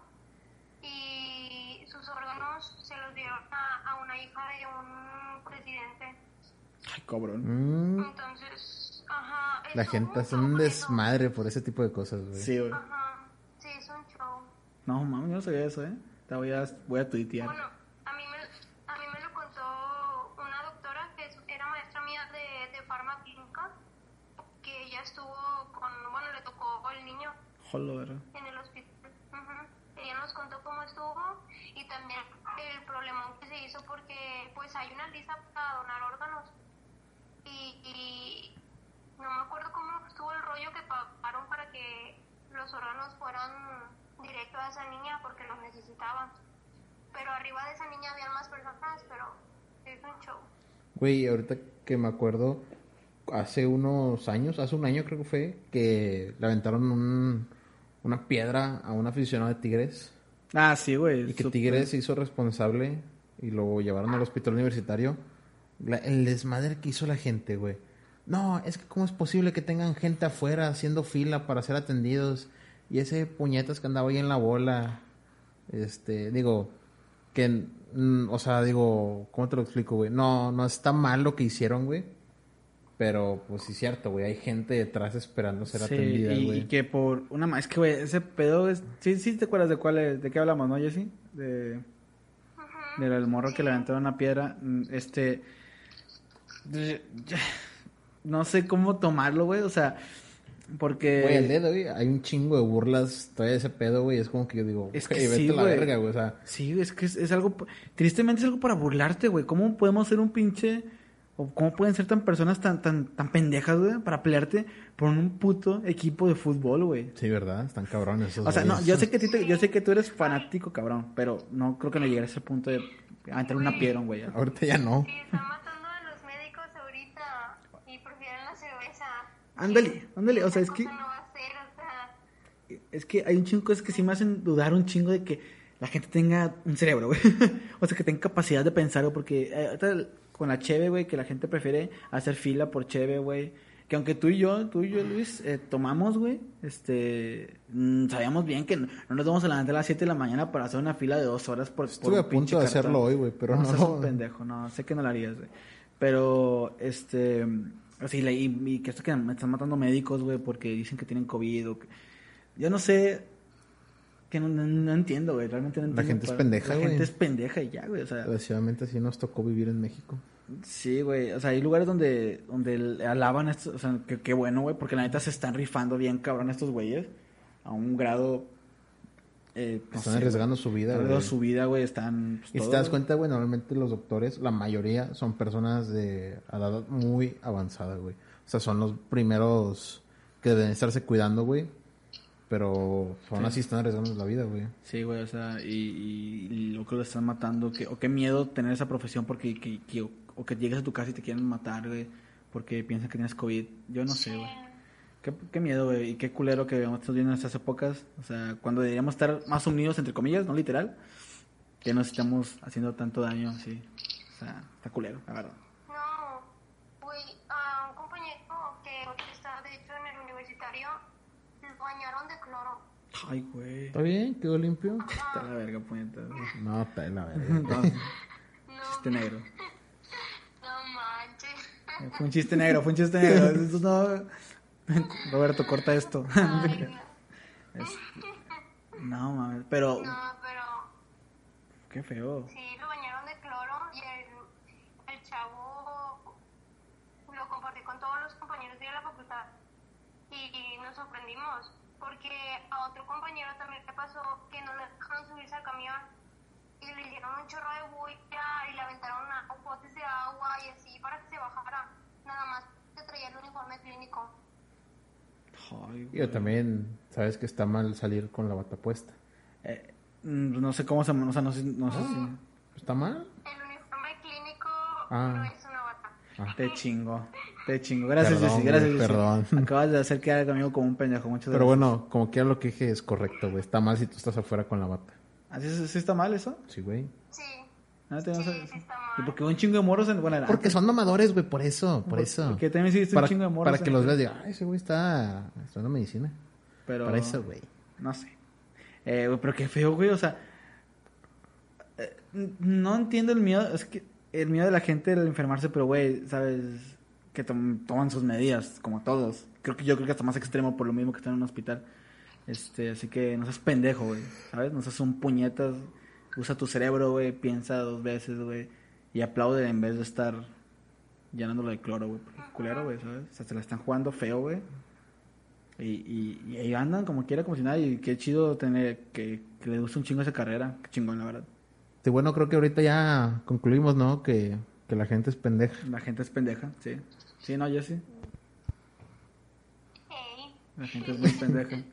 y sus órganos se los dieron a, a una hija de un presidente. Ay, cabrón. Mm, Entonces. La gente hace un desmadre por ese tipo de cosas, güey. Sí, güey. Ajá, sí, es un show. No, mami, yo no sabía eso, ¿eh? Te voy a, voy a tuitear. Bueno, a mí me, a mí me lo contó una doctora que era maestra mía de, de farmaclínica, que ella estuvo con, bueno, le tocó el niño Joder. en el hospital. Ujú. Ella nos contó cómo estuvo y también el problemón que se hizo porque pues hay una lista para donar órganos y, y no me acuerdo los órganos fueran directo a esa niña porque los necesitaban. Pero arriba de esa niña había más personas, pero es un show. Güey, ahorita que me acuerdo, hace unos años, hace un año creo que fue, que le aventaron un- una piedra a un aficionado de Tigres. Ah, sí, güey. Y que. Tigres se hizo responsable y lo llevaron al hospital universitario. La- el desmadre que hizo la gente, güey. No, es que cómo es posible que tengan gente afuera haciendo fila para ser atendidos y ese puñetas que andaba ahí en la bola. Este, digo, que, mm, o sea, digo, ¿cómo te lo explico, güey? No, no está mal lo que hicieron, güey. Pero, pues sí es cierto, güey. Hay gente detrás esperando ser Sí, atendida, y, güey. y que por una más, es que, güey, ese pedo es... Sí, sí, ¿te acuerdas de cuál, es- de qué hablamos, no, Jessy? De... Del morro que le aventaron una piedra. Mm, Este... No sé cómo tomarlo, güey, o sea... Porque... Güey, el día de hoy hay un chingo de burlas todavía de ese pedo, güey. Es como que yo digo, Es "Güey, que vete sí, a la güey. verga, güey. O sea, Sí, es que es, es algo, tristemente es algo para burlarte, güey. ¿Cómo podemos ser un pinche, o cómo pueden ser tan personas tan, tan, tan pendejas, güey, para pelearte por un puto equipo de fútbol, güey? sí, ¿verdad? Están cabrones esos O sea, no, yo sé que a ti te- yo sé que tú eres fanático, cabrón, pero no creo que no llegue a ese punto de aventar una piedra a güey. Ahorita ya no. Sí, están matando a los médicos ahorita y prefieren la cerveza. Ándale, ándale, o sea, es que no va a ser, o sea, es que hay un chingo de cosas que sí me hacen dudar un chingo de que la gente tenga un cerebro, güey. o sea, que tenga capacidad de pensar, güey, porque eh, ahorita con la cheve, güey, que la gente prefiere hacer fila por cheve, güey. Que aunque tú y yo, tú y yo, Luis, eh, tomamos, güey, este, mm, sabíamos bien que no, no nos vamos a levantar a las 7 de la mañana para hacer una fila de dos horas por, por Estuve un a punto pinche de cartón. hacerlo hoy, güey, pero no seas lo- un pendejo, no, sé que no lo harías, güey. Pero, este, así, la- y, y que esto que me están matando médicos, güey, porque dicen que tienen COVID o que- Yo no sé, que no, no- no entiendo, güey, realmente no La entiendo. gente es pendeja, La gente es pendeja y ya, güey, o sea, Desgraciadamente así nos tocó vivir en México. sí, güey, o sea, hay lugares donde, donde alaban esto, o sea, qué bueno, güey, porque la neta se están rifando bien cabrón estos güeyes, a un grado... Eh, no Están sé, arriesgando güey. su vida, Están güey. arriesgando su vida, güey, están... pues, Y si te das güey. cuenta, güey, normalmente los doctores, la mayoría son personas de edad muy avanzada, güey. O sea, son los primeros que deben estarse cuidando, güey. Pero aún Sí. así están arriesgando la vida, güey. Sí, güey, o sea, y, y- y lo que lo están matando, que, o qué miedo tener esa profesión porque que, que- o, o que llegues a tu casa y te quieren matar, güey, porque piensan que tienes COVID. Yo no sé, güey. Qué, qué miedo, güey, y qué culero que estamos viviendo en estas épocas, o sea, cuando deberíamos estar más unidos, entre comillas, no literal, que nos estamos haciendo tanto daño, sí. O sea, está culero, la verdad. no, güey, a un compañero que está de hecho en el universitario, lo bañaron de cloro. Ay, güey. ¿Está bien? ¿Quedó limpio? Está la verga, puñeta. No, está en la verga. No, No, chiste negro. no manches. Fue un chiste negro, fue un chiste negro. Eso no... Roberto, corta esto. Es- No, mames, pero no, pero qué feo. sí, lo bañaron de cloro y el, el chavo lo compartí con todos los compañeros de la facultad y nos sorprendimos porque a otro compañero también le pasó que no le dejaron subirse al camión y le dieron un chorro de bulla y le aventaron a- botes de agua y así para que se bajara. Nada más que traía el uniforme clínico. Ay, Yo también, sabes que está mal salir con la bata puesta. Eh, mm, no sé cómo se o sea, no sé, no sé si ¿Está mal? El uniforme clínico Ah. no es una bata. te chingo. Te chingo. Gracias, Perdón, Jessy, gracias, güey, Jessy. perdón. Acabas de hacer quedar conmigo como un pendejo, muchas Pero gracias. bueno, como quiera lo que dije es correcto, güey. Está mal si tú estás afuera con la bata. ¿Así es- sí está mal eso? Sí, güey. Sí. No, te- no Sí, sé- sí está ¿Y mal. por qué un chingo de moros en bueno, Porque son mamadores, güey, por eso, por eso. Porque también sí para, un chingo de moros. para que los veas y digan, ay, ese güey está estudiando medicina. Pero Para eso, güey. No sé. Eh, güey, pero qué feo, güey. O sea, eh, no entiendo el miedo. Es que el miedo de la gente al enfermarse, pero, güey, sabes que tom- toman sus medidas, como todos. Creo que yo creo que hasta más extremo por lo mismo que están en un hospital. Este, así que no seas pendejo, güey. ¿Sabes? No seas un puñetas. Usa tu cerebro, güey. Piensa dos veces, güey. Y aplaude en vez de estar llenándolo de cloro, güey. Culero, güey, ¿sabes? O sea, se la están jugando feo, güey. Y, y, y ahí andan como quiera, como si nada. Y qué chido tener que, que le guste un chingo esa carrera. Qué chingón, la verdad. Sí, bueno, creo que ahorita ya concluimos, ¿no? Que, que la gente es pendeja. La gente es pendeja, sí. Sí, no, Jessy. Ey, La gente es muy pendeja.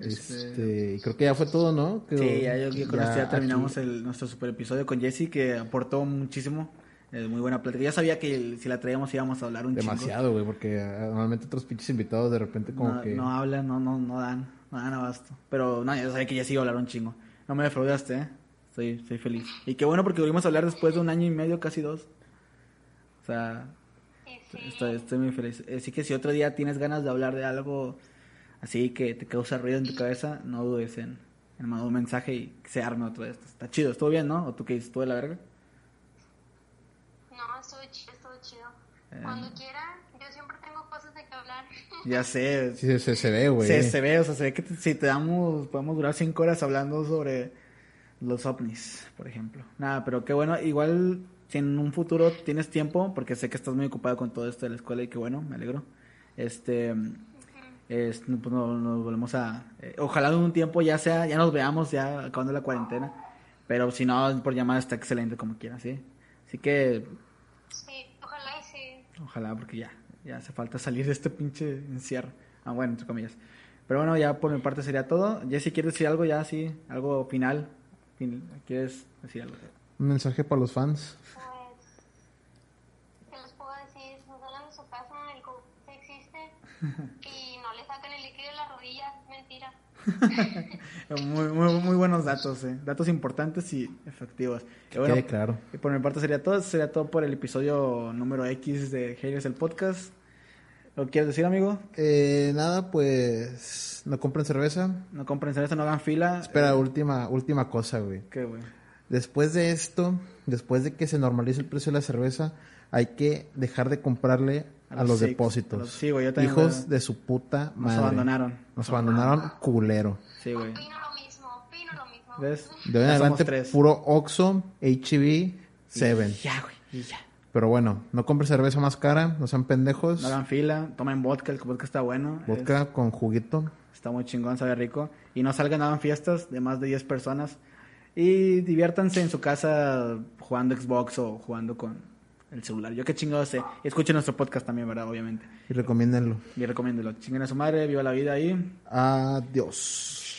Este, y creo que ya fue todo, ¿no? Que- Sí, ya, yo, yo con esto ya terminamos aquí- el, nuestro super episodio con Jessy, que aportó muchísimo. Es muy buena plática. Ya sabía que el- si la traíamos íbamos a hablar un chingo. Demasiado, güey, porque ah, normalmente otros pinches invitados de repente como no, que... no hablan, no, no, no dan, no dan abasto. Pero no, yo sabía que Jessy iba a hablar un chingo. No me defraudaste, ¿eh? Estoy, estoy feliz. Y qué bueno porque volvimos a hablar después de un año y medio, casi dos. O sea, Sí, sí. estoy, estoy muy feliz. Así que si otro día tienes ganas de hablar de algo así que te causa ruido en tu cabeza, no dudes en, en mandar un mensaje y que se arme otro de estos. Está chido, estuvo bien, ¿no? ¿O tú qué dices? ¿Estuvo de la verga? No, estuvo chido, estuvo chido. Eh. Cuando quieran, yo siempre tengo cosas de que hablar. Ya sé. Sí, se, se ve, güey. Se, se ve, o sea, se ve que te- si te damos, podemos durar cinco horas hablando sobre los ovnis, por ejemplo. Nada, pero qué bueno, igual si en un futuro tienes tiempo, porque sé que estás muy ocupado con todo esto de la escuela y qué bueno, me alegro. Este, es- pues no- nos volvemos a, eh, ojalá en un tiempo ya sea, ya nos veamos ya acabando la cuarentena, pero si no, por llamada está excelente como quieras, ¿sí? Así que Sí, ojalá y sí. Ojalá, porque ya, ya hace falta salir de este pinche encierro. Ah, bueno, entre comillas. Pero bueno, ya por mi parte sería todo. Jessy, ¿quieres decir algo ya así? ¿Algo final? Fin- ¿Quieres decir algo? Un mensaje para los fans. Pues, ¿qué les puedo decir? No salgan de su casa, el COVID existe. Y no le saquen el líquido de la rodilla, mentira. Muy, muy, muy buenos datos, eh. Datos importantes y efectivos. Y bueno, quede claro. y por mi parte sería todo. Sería todo por el episodio número X de Haters el podcast. ¿Lo quieres decir, amigo? Eh, nada, pues no compren cerveza. No compren cerveza, no hagan fila. Espera, Eh, última, última cosa, güey. ¿Qué, güey? Después de esto, después de que se normalice el precio de la cerveza, hay que dejar de comprarle A a, los depósitos. a los- sí, güey, yo también, Hijos güey. de su puta Nos madre. abandonaron. Nos abandonaron culero. Sí, güey. Opino lo mismo, opino lo mismo. ¿Ves? De hoy en adelante, puro Oxxo, HEB, Seven. Y Ya, güey. Y ya. Pero bueno, no compren cerveza más cara, no sean pendejos. No hagan fila, tomen vodka, el vodka está bueno. Vodka con juguito. es- está muy chingón, sabe rico. Y no salgan, hagan fiestas de más de 10 personas. Y diviértanse en su casa jugando Xbox o jugando con el celular. Yo qué chingado sé. Y escuchen nuestro podcast también, ¿verdad? Obviamente. Y recomiéndenlo. Y recomiéndelo. Chinguen a su madre, viva la vida ahí. Adiós.